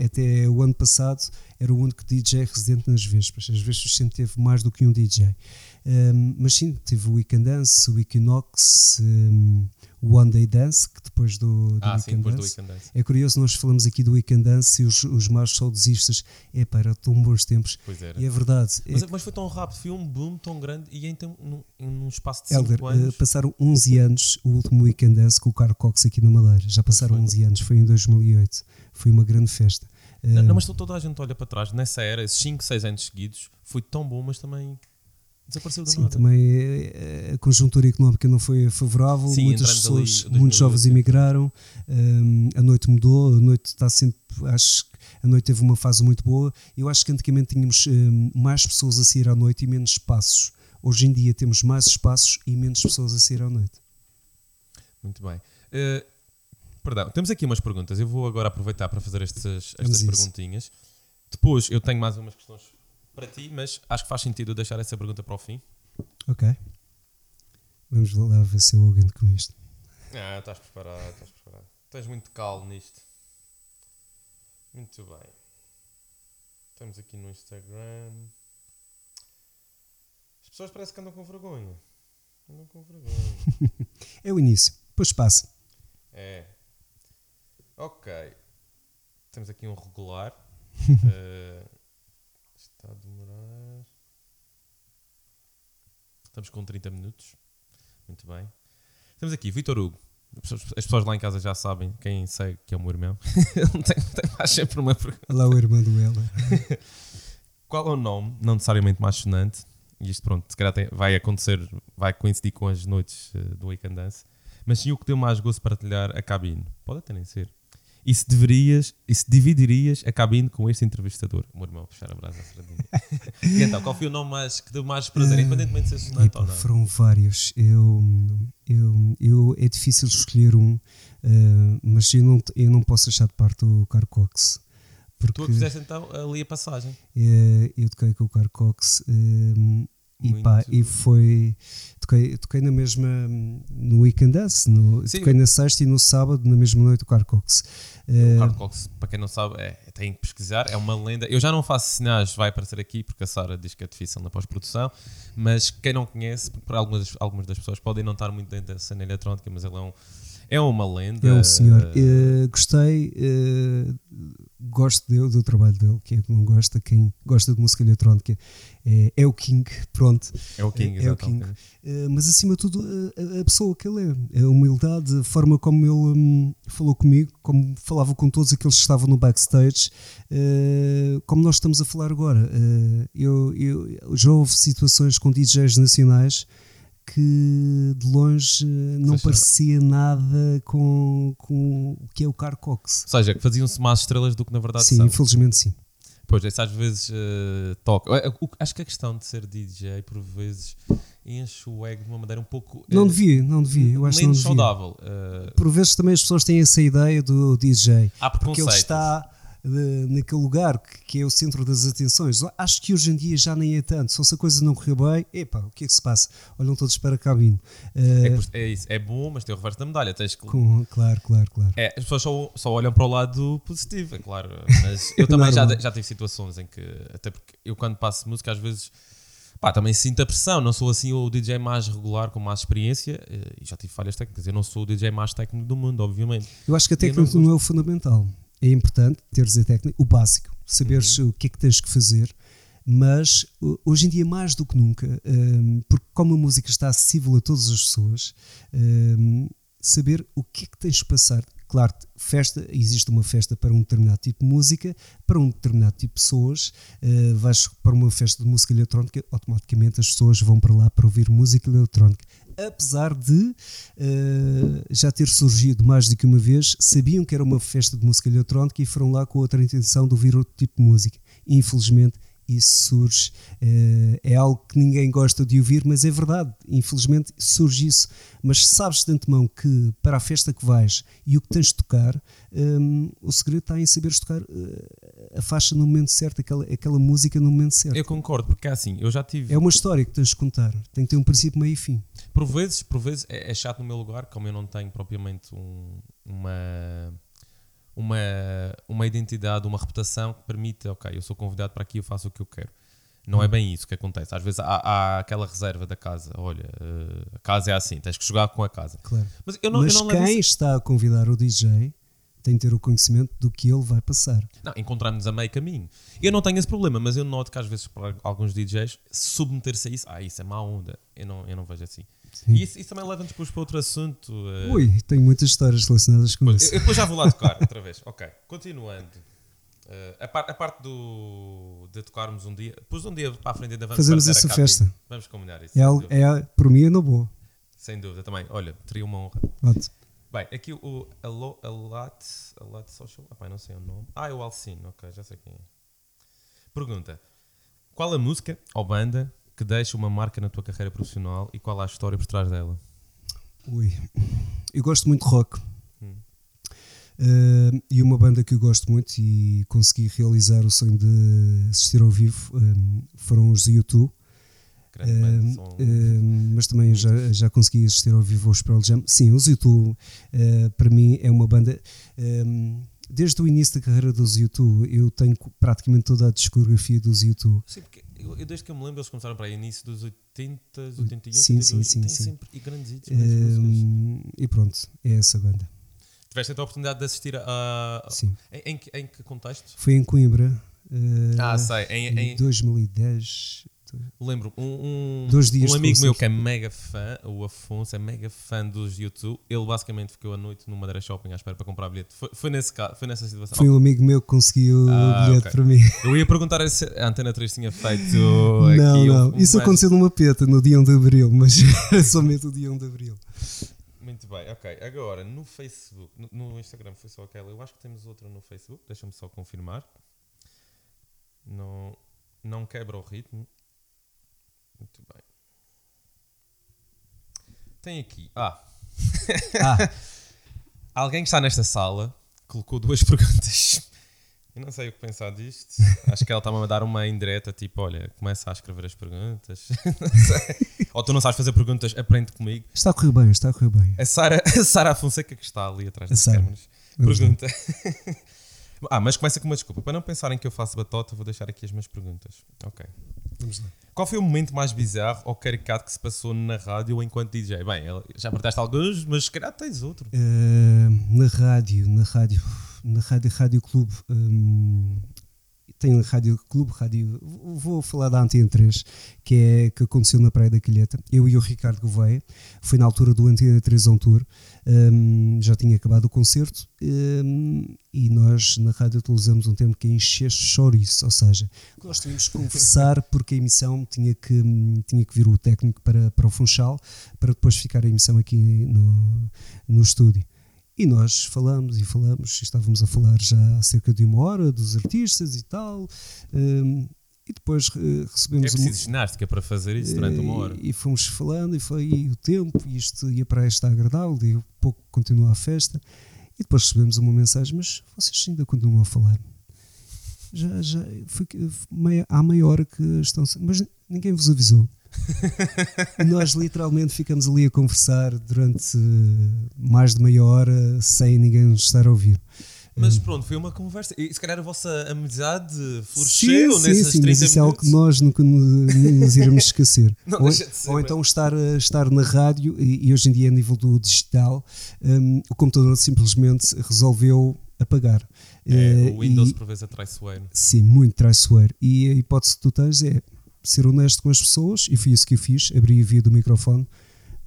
até o ano passado, era o único DJ residente nas Vespas. As Vespas sempre teve mais do que um DJ. Um, mas sim, tive o Weekend Dance, o Equinox, um, o One Day Dance, que depois do, do, ah, Weekend, sim, Dance. do Weekend Dance. É curioso, nós falamos aqui do Weekend Dance e os, os mais saudosistas, é pá, eram tão bons tempos. Pois era. E é verdade. Mas, é, mas foi tão rápido, foi um boom tão grande e em, num, num espaço de 5 Elder, anos. Uh, passaram 11 anos o último Weekend Dance com o Carl Cox aqui na Madeira. Já passaram 11 anos, foi em 2008. Foi uma grande festa. Não, não, mas toda a gente olha para trás. Nessa era, esses 5, 6 anos seguidos, foi tão bom, mas também desapareceu do Sim, nada. também eh, a conjuntura económica não foi favorável, Sim, muitas pessoas, ali, muitos 2008, jovens emigraram, um, a noite mudou, a noite está sempre, acho que a noite teve uma fase muito boa. Eu acho que antigamente tínhamos um, mais pessoas a sair à noite e menos espaços. Hoje em dia temos mais espaços e menos pessoas a sair à noite. Muito bem. Uh, perdão, temos aqui umas perguntas. Eu vou agora aproveitar para fazer estas, estas perguntinhas. Depois eu tenho mais umas questões para ti, mas acho que faz sentido deixar essa pergunta para o fim. Ok. Vamos lá ver se eu aguento com isto. Ah, estás preparado, estás preparado. Tens muito calmo nisto. Muito bem. Estamos aqui no Instagram. As pessoas parecem que andam com vergonha. Andam com vergonha. é o início, depois passa. É. Ok. Temos aqui um regular. uh, está a demorar. Estamos com 30 minutos. Muito bem. Temos aqui Vitor Hugo. As pessoas lá em casa já sabem, quem segue que é o meu irmão. Ele tem, tem mais sempre uma pergunta. Lá o irmão do ela. Qual é o nome, não necessariamente mais sonante, e isto pronto, se calhar tem, vai acontecer, vai coincidir com as noites uh, do Weekend Dance, mas sim o que deu mais gosto para partilhar a cabine? Pode até nem ser. E se deverias, e se dividirias a cabine com este entrevistador? O meu irmão, puxar a brasa à sardinha. e então, qual foi o nome mais, que deu mais prazer, uh, independentemente de ser sonante ou não? Foram vários. Eu, eu, eu, é difícil escolher um, uh, mas eu não, eu não posso deixar de parte o Carl Cox. Porque, tu fizeste então ali a passagem. Uh, eu toquei com o Carl Cox e, pá, e foi. Toquei, toquei na mesma. no Weekend Dance. No, toquei na sexta e no sábado, na mesma noite, o Carl Cox. O Carl Cox, para quem não sabe, é, tem que pesquisar, é uma lenda. Eu já não faço sinais, vai aparecer aqui, porque a Sara diz que é difícil na pós-produção. Mas quem não conhece, por algumas, algumas das pessoas podem não estar muito dentro da cena eletrónica, mas ele é um é uma lenda. É um senhor. Uh, gostei, uh, gosto dele, do trabalho dele. Quem é que não gosta? Quem gosta de música eletrónica é, é o King, pronto. É o King, é, é o King. Uh, mas acima de tudo, a, a, pessoa que ele é, a humildade, a forma como ele um, falou comigo, como falava com todos aqueles que estavam no backstage, como nós estamos a falar agora. eu, eu já houve situações com DJs nacionais que de longe não parecia nada com, com o que é o Car Cox. Ou seja, que faziam-se mais estrelas do que na verdade sim, são. Sim, infelizmente sim. Pois, esse às vezes uh, toca. Acho que a questão de ser DJ, por vezes, enche o ego de uma maneira um pouco. Uh, não devia, não devia. Eu acho menos não devia. saudável. Uh, por vezes também as pessoas têm essa ideia do DJ. Há porque ele está de, naquele lugar que, que, é o centro das atenções. Acho que hoje em dia já nem é tanto. Só se a coisa não correr bem, epá, o que é que se passa? Olham todos para a cabine. Uh, é, é, isso, é bom, mas tem o reverso da medalha. Tens que... Com, claro, claro, claro. É, as pessoas só, só olham para o lado positivo, é claro. Mas eu também já, já tive situações em que, até porque eu quando passo música, às vezes. Pá, também sinto a pressão, não sou assim o DJ mais regular, com mais experiência, eh, e já tive falhas técnicas. Eu não sou o DJ mais técnico do mundo, obviamente. Eu acho que a técnica não, não é o fundamental é importante teres a técnica, o básico, saberes uhum. o que é que tens que fazer, mas hoje em dia mais do que nunca, um, porque como a música está acessível a todas as pessoas, um, saber o que é que tens que passar. Claro, festa, existe uma festa para um determinado tipo de música, para um determinado tipo de pessoas. Uh, vais para uma festa de música eletrónica, automaticamente as pessoas vão para lá para ouvir música eletrónica apesar de uh, já ter surgido mais do que uma vez, sabiam que era uma festa de música eletrónica e foram lá com outra intenção de ouvir outro tipo de música. Infelizmente, isso surge, uh, é algo que ninguém gosta de ouvir, mas é verdade, infelizmente surge isso. Mas sabes de antemão que para a festa que vais e o que tens de tocar, um, o segredo está em saberes tocar uh, a faixa no momento certo, aquela, aquela música no momento certo. Eu concordo, porque é assim, eu já tive. É uma história que tens de contar, tem que ter um princípio, meio e fim. Por vezes, por vezes é, é chato no meu lugar, como eu não tenho propriamente um, uma uma, uma identidade, uma reputação que permite, ok, eu sou convidado para aqui, eu faço o que eu quero. Não é bem isso que acontece. Às vezes há, há aquela reserva da casa. Olha, uh, a casa é assim, tens que jogar com a casa. Claro. Mas, eu não, Mas eu não quem está a convidar o DJ tem de ter o conhecimento do que ele vai passar. Não, encontramos a meio caminho. Eu não tenho esse problema, mas eu noto que às vezes para alguns DJs submeter-se a isso, ah, isso é má onda. Eu não, eu não vejo assim. Sim. E isso, isso, também leva-nos depois para outro assunto. Uh... Ui, tenho muitas histórias relacionadas com pois, isso. Eu, depois já vou lá tocar outra vez. Ok, continuando. Uh, a, par, a, parte do, de tocarmos um dia, depois um dia para a frente ainda vamos Fazemos essa festa. Vamos combinar isso. É, é, por mim é no boa. Sem dúvida também. Olha, teria uma honra. Bem, aqui o Alat, Alat Social. Ah, pai, não sei o nome. Ah, é o Alcino, ok, já sei quem é. Pergunta: Qual a música ou banda que deixa uma marca na tua carreira profissional e qual a história por trás dela? Ui, eu gosto muito de rock. Hum. Uh, e uma banda que eu gosto muito e consegui realizar o sonho de assistir ao vivo um, foram os YouTube. Uh, uh, mas também já, já consegui assistir ao vivo aos Pearl Jam. Sim, os YouTube para mim é uma banda. desde o início da carreira dos YouTube, eu tenho praticamente toda a discografia dos YouTube. Sim, porque eu, eu, desde que eu me lembro, eles começaram para aí início dos 80, 81, sim, 82, sim, sim, sim. sempre e grandes hits. e pronto, é essa banda. Tiveste a oportunidade de assistir a. Sim. Em, em, em que contexto? Foi em Coimbra. Uh, ah, sei. Em, em, 2010. Lembro, um, um, um amigo meu que é mega fã, o Afonso, é mega fã dos YouTube. Ele basicamente ficou a noite no Madeira Shopping à espera para comprar bilhete. Foi, foi, nesse caso, foi nessa situação. Foi um amigo meu que conseguiu ah, o bilhete okay. para mim. Eu ia perguntar se a Antena 3 tinha feito. não, não. Um, Isso aconteceu numa peta no dia 1 de Abril, mas somente o dia 1 de Abril. Muito bem, ok. Agora, no Facebook, no, no, Instagram foi só aquela. Eu acho que temos outra no Facebook, deixa-me só confirmar. Não, não quebra o ritmo. Muito bem. Tem aqui. Ah. ah. Alguém que está nesta sala colocou duas perguntas. Eu não sei o que pensar disto. Acho que ela está-me a dar uma indireta, tipo, olha, começa a escrever as perguntas. Ou tu não sabes fazer perguntas, aprende comigo. Está a correr bem, está a correr bem. A Sara, a Sara Fonseca que está ali atrás das câmeras. Pergunta. ah, mas começa com uma desculpa. Para não pensarem que eu faço batota, vou deixar aqui as minhas perguntas. Ok. Vamos lá. Qual foi o momento mais bizarro ou caricato que se passou na rádio enquanto DJ? Bem, já apertaste alguns, mas se calhar tens outro. Uh, na rádio, na rádio, na rádio, rádio clube, um, tem Rádio Clube, Rádio. Vou falar da Antena 3, que é que aconteceu na Praia da Calheta. Eu e o Ricardo Gouveia, foi na altura do Antena 3 On Tour, um, já tinha acabado o concerto um, e nós na rádio utilizamos um termo que é encher chouriço, ou seja, nós tínhamos que conversar porque a emissão tinha que, tinha que vir o técnico para, para o Funchal para depois ficar a emissão aqui no, no estúdio. E nós falamos e falamos, estávamos a falar já há cerca de uma hora dos artistas e tal. Um, e depois uh, recebemos. É preciso uma... ginástica para fazer isso durante uma hora. E, e fomos falando, e foi e o tempo, e isto e a praia está agradável, e um pouco continua a festa. E depois recebemos uma mensagem: Mas vocês ainda continuam a falar? Já, já foi meia, há meia hora que estão. Mas ninguém vos avisou. Nós literalmente ficamos ali a conversar durante mais de meia hora sem ninguém nos estar a ouvir. Mas pronto, foi uma conversa. E se calhar a vossa amizade floresceu sim, nesses sim, sim, 30 mas isso é algo que nós nunca nos, iremos esquecer. ou, ser, ou então estar, estar na rádio, e, hoje em dia, a nível do digital, um, o computador simplesmente resolveu apagar. É, o Windows e, por vezes é traiçoeiro. Sim, muito traiçoeiro. E a hipótese que tu tens é ser honesto com as pessoas e foi isso que eu fiz. Abri a via do microfone.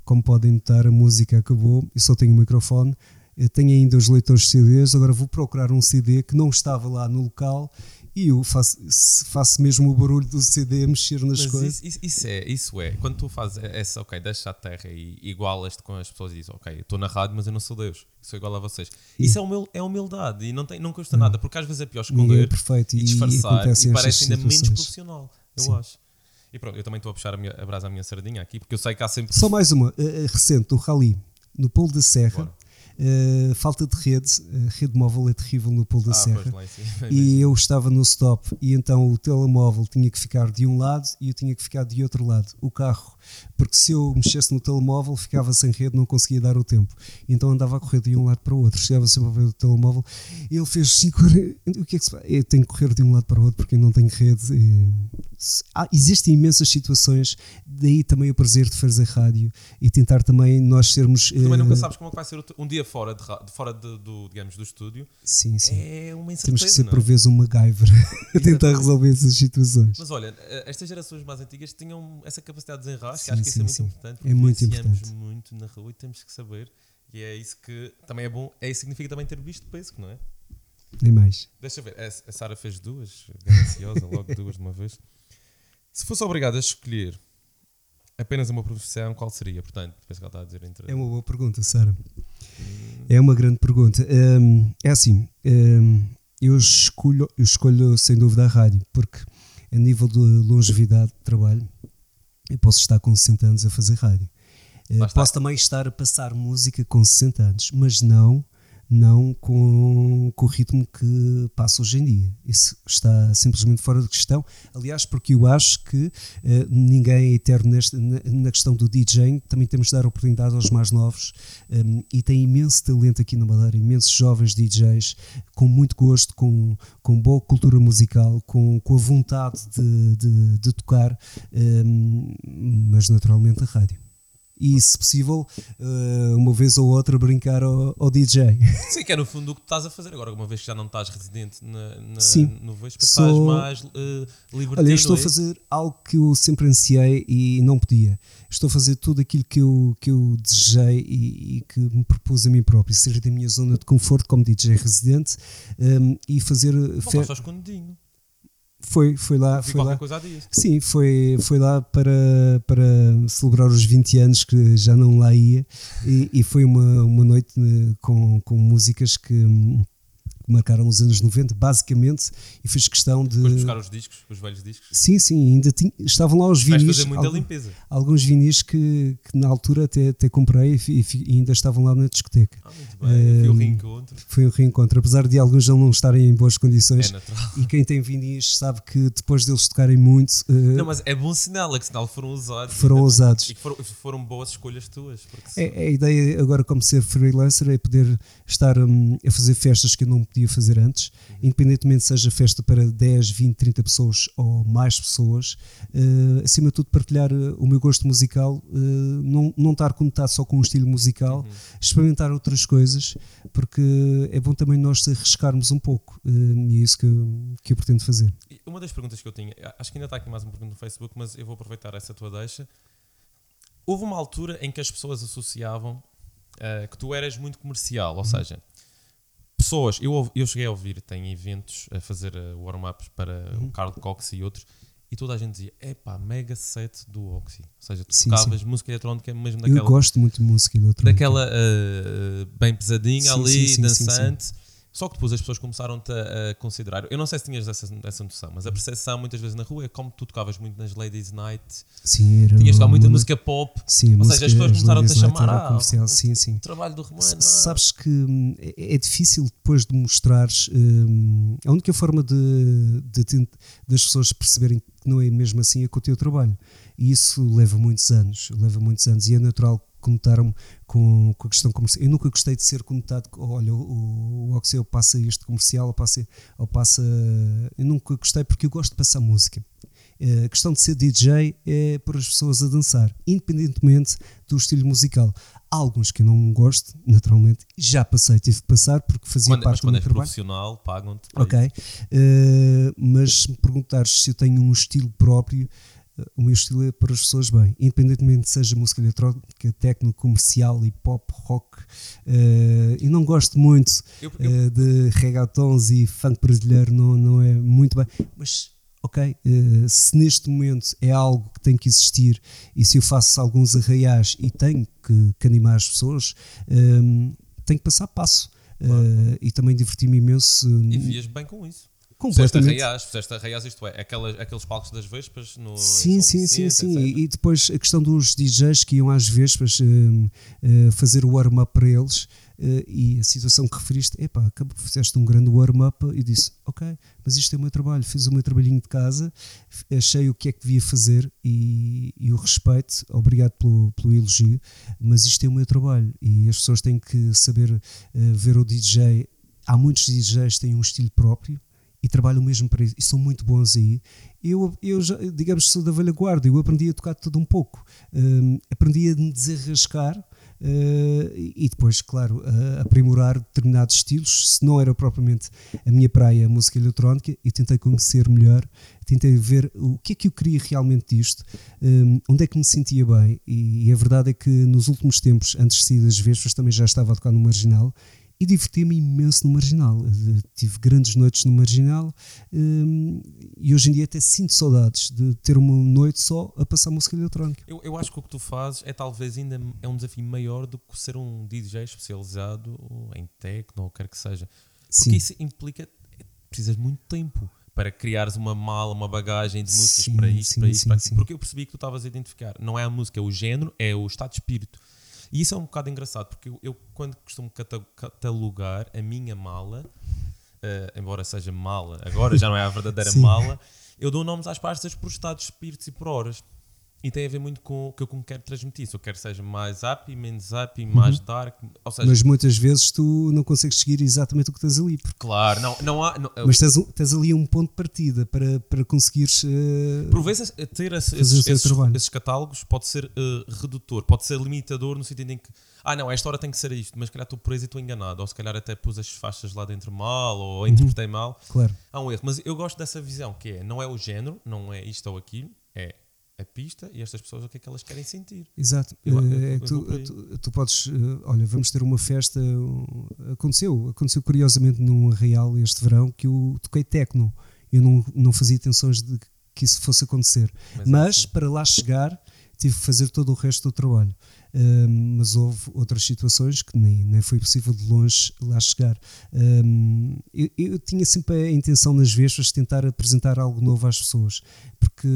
Como podem notar, a música acabou e só tenho o microfone. Eu tenho ainda os leitores de CDs. Agora vou procurar um CD que não estava lá no local e eu faço, faço mesmo o barulho do CD a mexer nas Mas coisas. Isso, isso, é, isso é. Quando tu fazes essa, ok, deixa a terra e igualas-te com as pessoas e dizes, ok, estou na rádio, mas eu não sou Deus, sou igual a vocês. E isso é, humil, é humildade e não, tem, não custa não. nada, porque às vezes é pior esconder é perfeito, e, disfarçar e, e parece ainda situações. menos profissional, eu Sim. acho. E pronto, eu também estou a puxar a, minha, a brasa à minha sardinha aqui, porque eu sei que há sempre. Só mais uma, uh, recente, o Rally, no Polo da Serra. Uh, falta de rede, a rede móvel é terrível no Polo da ah, Serra. E eu estava no stop e então o telemóvel tinha que ficar de um lado e eu tinha que ficar de outro lado. O carro, porque se eu mexesse no telemóvel ficava sem rede, não conseguia dar o tempo. Então andava a correr de um lado para o outro. Chegava sempre a ver o telemóvel. Ele fez 5 O que é que se faz? Eu tenho que correr de um lado para o outro porque eu não tenho rede. E há, existem imensas situações, daí também o prazer de fazer rádio e tentar também nós sermos. também uh, nunca sabes como é que vai ser um dia fora, de, fora de, do, digamos, do estúdio. Sim, sim. É uma incerteza. Temos que ser não? por vezes um MacGyver a tentar resolver essas situações. Mas olha, eh, estas gerações mais antigas tinham essa capacidade de desenrasque, acho que sim, isso é muito sim. importante. É muito importante. muito na rua e temos que saber. E é isso que também é bom, é isso significa também ter visto peso, não é? Nem mais. Deixa ver, a Sara fez duas, gananciosa, logo duas de uma vez. Se fosse obrigado a escolher apenas uma profissão, qual seria? Portanto, penso que ela está a dizer entre. É uma boa pergunta, Sara. Hum. É uma grande pergunta. Um, é assim, um, eu, escolho, eu escolho sem dúvida a rádio, porque a nível de longevidade de trabalho, eu posso estar com 60 anos a fazer rádio. Uh, posso também estar a passar música com 60 anos, mas não não com, com o ritmo que passa hoje em dia. Isso está simplesmente fora de questão. Aliás, porque eu acho que uh, ninguém é eterno neste, na, na, questão do DJing, também temos de dar oportunidade aos mais novos um, ehm, e tem imenso talento aqui na Madeira, imensos jovens DJs com muito gosto, com, com boa cultura musical, com, com a vontade de, de, de tocar, um, ehm, mas naturalmente a rádio e, se possível, uh, uma vez ou outra brincar ao, ao, DJ. Sim, que é no fundo o que estás a fazer agora, uma vez que já não estás residente na, na, Sim, no Vespa, estás mais uh, libertino. Olha, eu estou é a fazer algo que eu sempre ansiei e não podia. Estou a fazer tudo aquilo que eu, que eu desejei e, e que me propus a mim próprio, seja da minha zona de conforto como DJ residente um, ehm, e fazer... Bom, estás escondidinho. Foi, foi lá. Foi lá. coisa disso. Sim, foi, foi lá para, para celebrar os 20 anos que já não lá ia e, e foi uma, uma noite né, com, com músicas que que marcaram os anos 90, basicamente, e fez questão de. Depois buscar os discos, os velhos discos? Sim, sim, ainda tinha, estavam lá os vinis. fazer muita algum, limpeza. Alguns vinis que, que, na altura até, até comprei e, e, ainda estavam lá na discoteca. Ah, muito bem. foi um reencontro. Foi um reencontro, apesar de alguns não estarem em boas condições. É natural. E quem tem vinis sabe que depois deles tocarem muito. Uh, não, mas é bom sinal, é que sinal foram usados. Foram usados. E que foram, foram boas escolhas tuas. É, a ideia agora, como ser freelancer, é poder estar um, a fazer festas que eu não podia fazer antes independentemente seja festa para 10, 20, 30 pessoas ou mais pessoas, uh, acima de tudo partilhar eh, o meu gosto musical, uh, não, não estar conectado só com um estilo musical, uhum. experimentar outras coisas, porque é bom também nós arriscarmos um pouco, uh, e é isso que, que eu pretendo fazer. Uma das perguntas que eu tinha, acho que ainda está aqui mais uma pergunta no Facebook, mas eu vou aproveitar essa tua deixa. Houve uma altura em que as pessoas associavam que tu eras muito comercial, ou uhum. seja, pessoas, eu, eu cheguei a ouvir, tem eventos a fazer uh, warm-ups para uhum. o Carl Cox e outros, e toda a gente dizia: epá, mega set do Oxy. Ou seja, tu sim, tocavas sim. música eletrónica mesmo daquela. Eu gosto muito de música eletrónica. Daquela uh, bem pesadinha sim, ali, dançante. Só que depois as pessoas começaram-te a, a, considerar. Eu não sei se tinhas essa, essa noção, mas a percepção muitas vezes na rua é como tu tocavas muito nas Ladies Night. Sim, era. Tinhas tocado muita música pop. Sim, Ou seja, as pessoas começaram-te a chamar. Ah, comercial. Sim, sim. O trabalho do Romano. Ah. Sabes que hum, é, é, difícil depois de mostrares. Hum, a única forma de, de, de, das pessoas perceberem que não é mesmo assim é com o teu trabalho. E isso leva muitos anos. Leva muitos anos. E é natural conotaram-me com, com a questão comercial. Eu nunca gostei de ser conotado, olha, o, o Oxel passa este comercial, ou passa, ou passa. Eu nunca gostei porque eu gosto de passar música. Eh, a questão de ser DJ é para as pessoas a dançar, independentemente do estilo musical. Há alguns que eu não gosto, naturalmente, já passei, tive que passar porque fazia quando, parte mas quando do meu és profissional, pagam-te. Ok, uh, mas se me perguntares se eu tenho um estilo próprio, o meu estilo é para as pessoas bem, independentemente seja música eletrónica, techno, comercial, hip hop, rock. Uh, e não gosto muito eu, eu, uh, de reggaetons e funk brasileiro, não, não é muito bem, mas ok, uh, se neste momento é algo que tem que existir e se eu faço alguns arraiais e tenho que, que animar as pessoas, um, tenho que passar passo. Claro. e também diverti-me imenso. E vias bem com isso. Completamente. Fizeste arraiais, fizeste isto é, aquelas, aqueles palcos das vespas no Sim, sim, sim, sim. E, e, depois a questão dos DJs que iam às vespas uh, uh, fazer o warm-up para eles uh, e a situação que referiste, epá, fizeste um grande warm-up e disse, ok, mas isto é o meu trabalho, fiz o meu trabalhinho de casa, achei o que é que devia fazer e, e o respeito, obrigado pelo, pelo elogio, mas isto é o meu trabalho e as pessoas têm que saber ver o DJ. Há muitos DJs que têm um estilo próprio, e trabalham mesmo para isso e são muito bons aí. Eu, eu já, digamos sou da velha guarda, eu aprendi a tocar tudo um pouco, um, aprendi a me desarrascar Uh, e depois, claro, aprimorar determinados estilos. Se não era propriamente a minha praia, a música eletrónica, e tentei conhecer melhor, tentei ver o que é que eu queria realmente disto, um, onde é que me sentia bem. E, e, a verdade é que nos últimos tempos, antes de sair das Vespas, também já estava a tocar no Marginal e diverti-me imenso no Marginal. Tive grandes noites no Marginal um, e hoje em dia até sinto saudades de ter uma noite só a passar música eletrónica. Eu, eu acho que o que tu fazes é talvez ainda é um desafio maior do que ser um DJ especializado em techno ou quer que seja. Porque Sim. isso implica, precisas de muito tempo para criares uma mala, uma bagagem de músicas sim, para isto, sim, para isto, para Porque eu percebi que tu estavas a identificar. Não é a música, é o género, é o estado de espírito. E isso é um bocado engraçado, porque eu, eu quando costumo catalogar a minha mala, uh, embora seja mala, agora já não é a verdadeira mala, eu dou nomes às pastas por estados, espíritos e por horas. E tem a ver muito com o que eu quero transmitir. Se eu quero que seja mais up, menos up, uhum. mais dark. Ou seja, mas muitas vezes tu não consegues seguir exatamente o que estás ali. Porque... Claro, não, não há. Não, mas tens, tens, ali um ponto de partida para, para conseguires. Uh, Por vezes, ter esse, esses, esses, esses, catálogos pode ser uh, redutor, pode ser limitador no sentido em que. Ah, não, esta hora tem que ser isto, mas se calhar estou preso e estou enganado. Ou se calhar até pus as faixas lá dentro mal, ou uhum. interpretei mal. Claro. Há um erro. Mas eu gosto dessa visão, que é, não é o género, não é isto ou aquilo, é a pista e estas pessoas o que é que elas querem sentir. Exato. Eu, eu, eu, tu, tu, tu, podes, olha, vamos ter uma festa. Aconteceu, aconteceu curiosamente num real este verão que eu toquei techno. Eu não, não fazia intenções de que isso fosse acontecer. Mas, é Mas assim. para lá chegar, tive que fazer todo o resto do trabalho mas houve outras situações que nem, nem foi possível de longe lá chegar. Um, eu, eu, tinha sempre a intenção nas vespas de tentar apresentar algo novo às pessoas, porque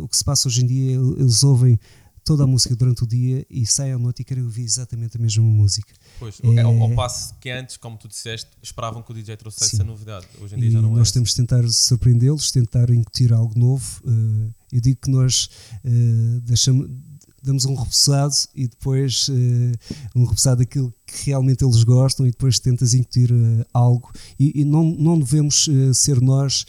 o que se passa hoje em dia, eles ouvem toda a música durante o dia e saem à noite e querem ouvir exatamente a mesma música. Pois, é, ao, ao passo que antes, como tu disseste, esperavam que o DJ trouxesse sim. essa novidade. Hoje em dia e já não é. Nós temos de tentar surpreendê-los, tentar incutir algo novo. Uh, eu digo que nós uh, deixamos damos um repousado e depois uh, um repousado daquilo que realmente eles gostam e depois tentas incutir uh, algo. E, e, não, não devemos uh, ser nós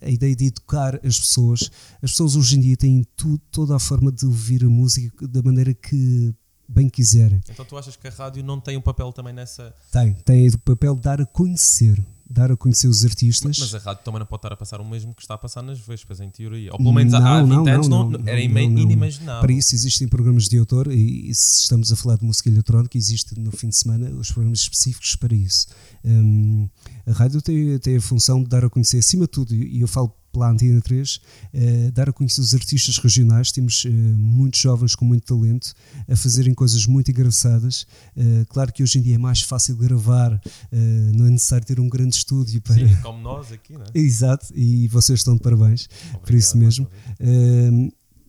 a ideia de educar as pessoas. As pessoas hoje em dia têm toda a forma de ouvir a música da maneira que bem quiserem. Então tu achas que a rádio não tem um papel também nessa tem, tem o papel de dar a conhecer dar a conhecer os artistas. Mas, mas, a rádio também não pode estar a passar o mesmo que está a passar nas Vespas, em teoria. Ou pelo menos não, há 20 não, anos não, não, era inimaginável. Para isso existem programas de autor e, e, se estamos a falar de música eletrónica, existe no fim de semana os programas específicos para isso. Um, a rádio tem, tem a função de dar a conhecer, acima de tudo, e eu falo pela Antena 3, eh, dar a conhecer os artistas regionais. Temos eh, muitos jovens com muito talento a fazerem coisas muito engraçadas. Eh, claro que hoje em dia é mais fácil gravar, não é necessário ter um grande estúdio para. Sim, como nós aqui, não é? Exato, e vocês estão de parabéns Obrigado, por isso mesmo.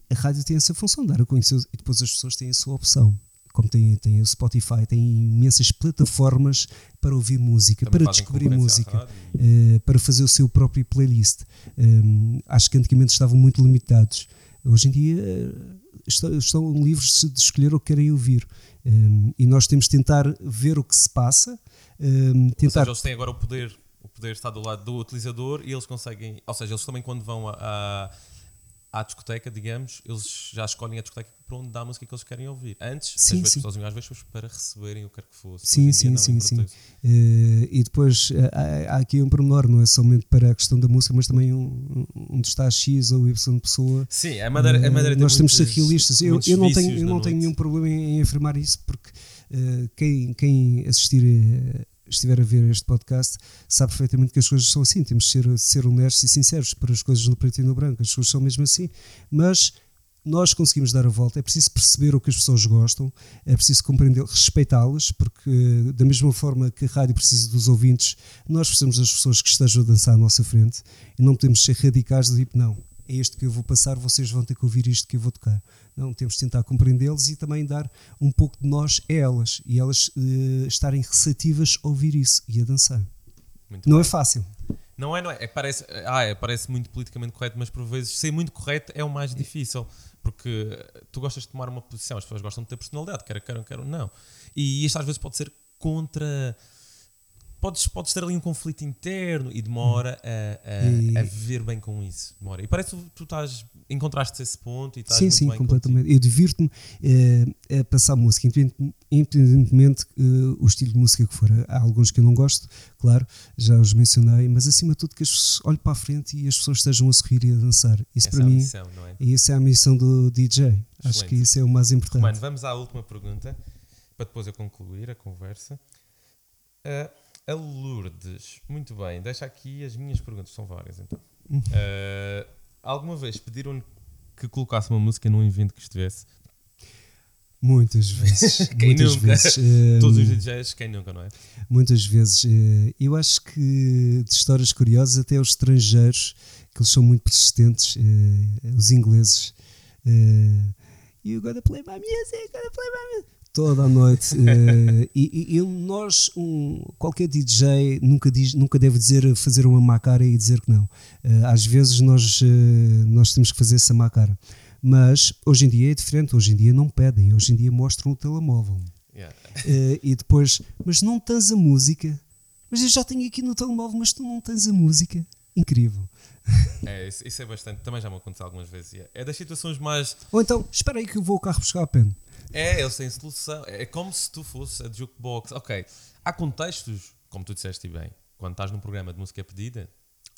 a rádio tem essa função, dar a conhecer, e depois as pessoas têm a sua opção como tem, tem o Spotify, tem imensas plataformas para ouvir música, Também para descobrir música, uh, para fazer o seu próprio playlist. Um, acho que antigamente estavam muito limitados. Hoje em dia uh, estão, estão, livres de escolher o que querem ouvir. Um, e nós temos de tentar ver o que se passa. Um, tentar... Ou seja, eles têm agora o poder, o poder está do lado do utilizador e eles conseguem, ou seja, eles também quando vão a, a à discoteca, digamos, eles já escolhem a discoteca para onde dá a música que eles querem ouvir. Antes, sim, às vezes sozinho, às vezes para receberem o que quer que fosse. Sim, sim, não, sim, sim. Uh, e depois uh, há, há, aqui um pormenor, não é somente para a questão da música, mas também um, um, onde está X ou Y pessoa. Sim, a Madeira, uh, a Madeira Nós temos de ser realistas. Eu, eu não tenho, eu não tenho nenhum problema em, em afirmar isso, porque quem, quem assistir estiver a ver este podcast sabe perfeitamente que as coisas são assim. Temos de ser, ser honestos e sinceros para as coisas no preto e no branco. As coisas são mesmo assim. Mas nós conseguimos dar a volta. É preciso perceber o que as pessoas gostam, é preciso compreender, respeitá-las, porque da mesma forma que a rádio precisa dos ouvintes, nós precisamos das pessoas que estejam a dançar à nossa frente e não podemos ser radicais do tipo, não, é este que eu vou passar, vocês vão ter que ouvir isto que eu vou tocar. Não, temos de tentar compreendê-los e também dar um pouco de nós a elas e elas uh, estarem receptivas a ouvir isso e a dançar. Muito não é bem. é fácil. Não é, não é. é parece, ah, é, parece muito politicamente correto, mas por vezes ser muito correto é o mais difícil. Porque tu gostas de tomar uma posição, as pessoas gostam de ter personalidade, quer queiram, quer não. E isto às vezes pode ser contra podes, podes ter ali um conflito interno e demora a, a, e... a viver bem com isso. Demora. E parece que tu, tu estás, encontraste esse ponto e estás Sim, sim, completamente. Contigo. Eu divirto-me uh, a passar música, independentemente uh, o estilo de música que for. Há alguns que eu não gosto, claro, já os mencionei, mas acima de tudo que as, olhe para a frente e as pessoas estejam a sorrir e a dançar. Isso Essa para é mim, missão, não é? isso é a missão do DJ. Excelente. Acho que isso é o mais importante. Mano, vamos à última pergunta, para depois eu concluir a conversa. Uh, a Lourdes, muito bem, deixa aqui as minhas perguntas, são várias então. Uh, alguma vez pediram-lhe que colocasse uma música num evento que estivesse? Muitas vezes. quem muitas nunca? Vezes, uh, Todos os DJs, quem nunca, não é? Muitas vezes. Uh, eu acho que de histórias curiosas, até os estrangeiros, que eles são muito persistentes, os ingleses. you gotta play my music, gotta play my music toda a noite. uh, e, e, nós, um, qualquer DJ nunca, diz, nunca deve dizer fazer uma má cara e dizer que não. Uh, às vezes nós, uh, nós temos que fazer essa má cara. Mas hoje em dia é diferente, hoje em dia não pedem, hoje em dia mostram o telemóvel. Yeah. e depois, mas não tens a música. Mas eu já tenho aqui no telemóvel, mas tu não tens a música. Incrível. É, isso, isso é bastante. Também já me aconteceu algumas vezes. É das situações mais. Ou então, espera aí que eu vou ao carro buscar a pena. É, eles têm solução. É como se tu fosse a jukebox. Ok, há contextos, como tu disseste bem, quando estás num programa de música pedida,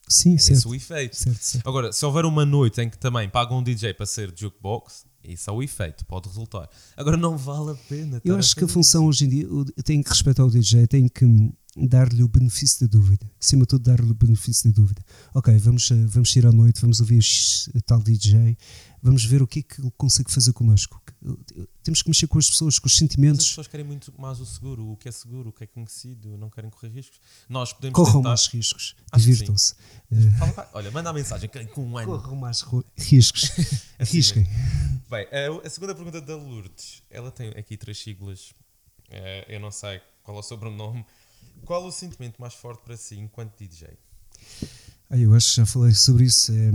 Sim, é certo. esse o efeito. Certo, certo. Agora, se houver uma noite em que também pagam um DJ para ser jukebox, isso é o efeito, pode resultar. Agora, não vale a pena. Eu acho que a função hoje em dia, tem que respeitar o DJ, tem que dar-lhe o benefício da dúvida. Acima de tudo, dar-lhe o benefício da dúvida. Ok, vamos, eh, vamos ir à noite, vamos ouvir o tal DJ, vamos ver o que é que ele consegue fazer connosco. Temos que mexer com as pessoas, com os sentimentos. Mas as pessoas querem muito mais o seguro, o que é seguro, o que é conhecido, não querem correr riscos. Nós podemos Corram tentar... mais riscos, divirtam-se. Olha, manda a mensagem com um ano. Corram mais riscos, arrisquem. Bem, a, segunda pergunta da Lourdes, ela tem aqui três siglas, eh, eu não sei qual é o sobrenome. Qual o sentimento mais forte para si enquanto DJ? Ah, eu acho que já falei sobre isso. É,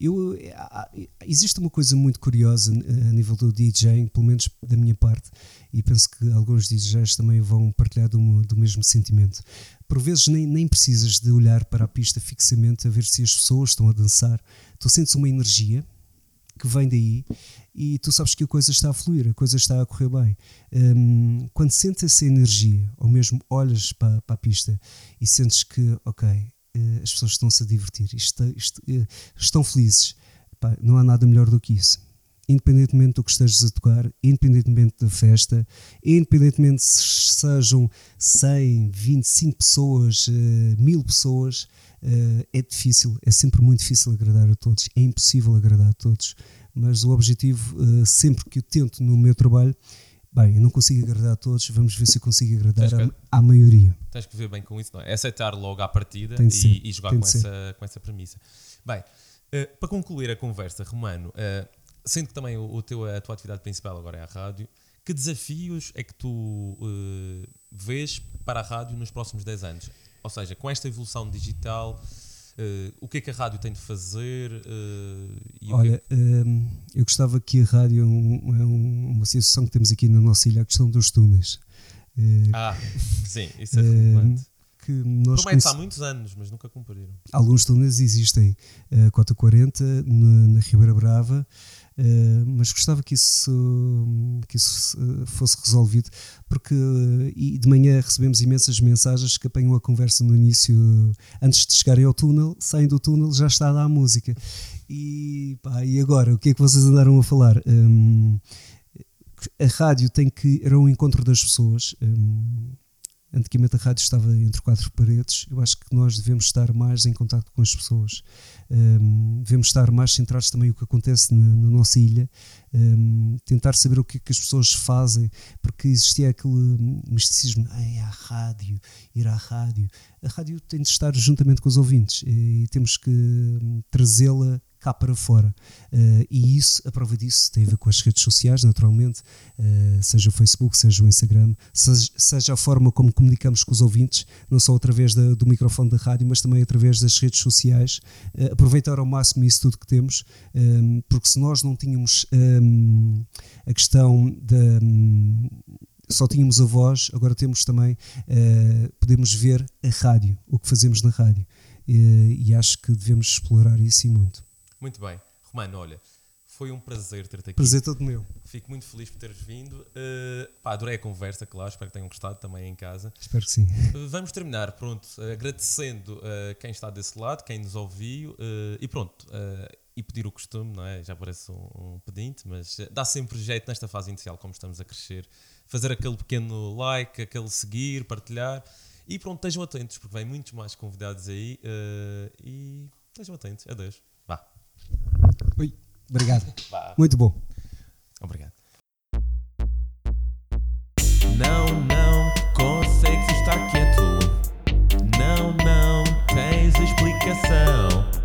eu, existe uma coisa muito curiosa eh, a nível do DJ, pelo menos da minha parte, e penso que alguns DJs também vão partilhar do, do mesmo sentimento. Por vezes nem, nem precisas de olhar para a pista fixamente a ver se as pessoas estão a dançar. Tu sentes uma energia que vem daí e tu sabes que a coisa está a fluir, a coisa está a correr bem. Um, quando sentes essa energia, ou mesmo olhas para, para a pista e sentes que, ok, as pessoas estão-se a divertir, uh, estão felizes. Não há nada melhor do que isso. Independentemente do que estejas a tocar, independentemente da festa, independentemente se sejam 100, 25 pessoas, uh, mil pessoas, é difícil, é sempre muito difícil agradar a todos, é impossível agradar a todos. Mas o objetivo, sempre que eu tento no meu trabalho, bem, eu não consigo agradar a todos, vamos ver se eu consigo agradar à, à, maioria. Tens que ver bem com isso, não é? é aceitar logo à partida e, e, jogar com essa, com essa premissa. Bem, uh, para concluir a conversa, Romano, uh, sendo que também o, o, teu, a tua atividade principal agora é a rádio, que desafios é que tu uh, vês para a rádio nos próximos 10 anos? Ou seja, com esta evolução digital, Uh, o que é que a rádio tem de fazer? Uh, Olha, que... Ehm, eu gostava que a rádio é, um, é uma situação que temos aqui na nossa ilha, a questão dos túneis. Uh, ah, sim, isso é relevante. Que nós Promete há muitos anos, mas nunca cumpriram. Alguns túneis existem. A Cota 40, na, na Ribeira Brava, Uh, mas gostava que isso, que isso uh, fosse resolvido, porque uh, e de manhã recebemos imensas mensagens que apanham a conversa no início, antes de chegarem ao túnel, saem do túnel, já está a dar a música. E, pá, e agora, o que é que vocês andaram a falar? Um, a rádio tem que ir ao encontro das pessoas. Um, Antigamente a rádio estava entre quatro paredes. Eu acho que nós devemos estar mais em contato com as pessoas. Um, devemos estar mais centrados também no que acontece na, na nossa ilha. Um, tentar saber o que é que as pessoas fazem, porque existia aquele misticismo. é a rádio, ir à rádio. A rádio tem de estar juntamente com os ouvintes e temos que hum, trazê-la cá para fora. Uh, e isso, a prova disso, tem a ver com as redes sociais, naturalmente, uh, seja o Facebook, seja o Instagram, seja, seja, a forma como comunicamos com os ouvintes, não só através da, do microfone da rádio, mas também através das redes sociais. Uh, aproveitar ao máximo isso tudo que temos, um, porque se nós não tínhamos um, a questão da. Um, só tínhamos a voz, agora temos também, podemos ver a rádio, o que fazemos na rádio. E acho que devemos explorar isso e muito. Muito bem. Romano, olha, foi um prazer ter-te aqui. Prazer todo meu. Fico muito feliz por teres vindo. Uh, pá, adorei a conversa, claro. Espero que tenham gostado também em casa. Espero que sim. Uh, vamos terminar, pronto, agradecendo uh, quem está desse lado, quem nos ouviu e pronto. e pedir o costume, não é? Já parece um, um pedinte, mas dá sempre jeito nesta fase inicial, como estamos a crescer. Fazer aquele pequeno like, aquele seguir, partilhar. E pronto, estejam atentos, porque vem muitos mais convidados aí. e estejam atentos. Adeus. Oi. Obrigado. Muito bom. Obrigado. Não, não consegues estar quieto. Não, não tens explicação.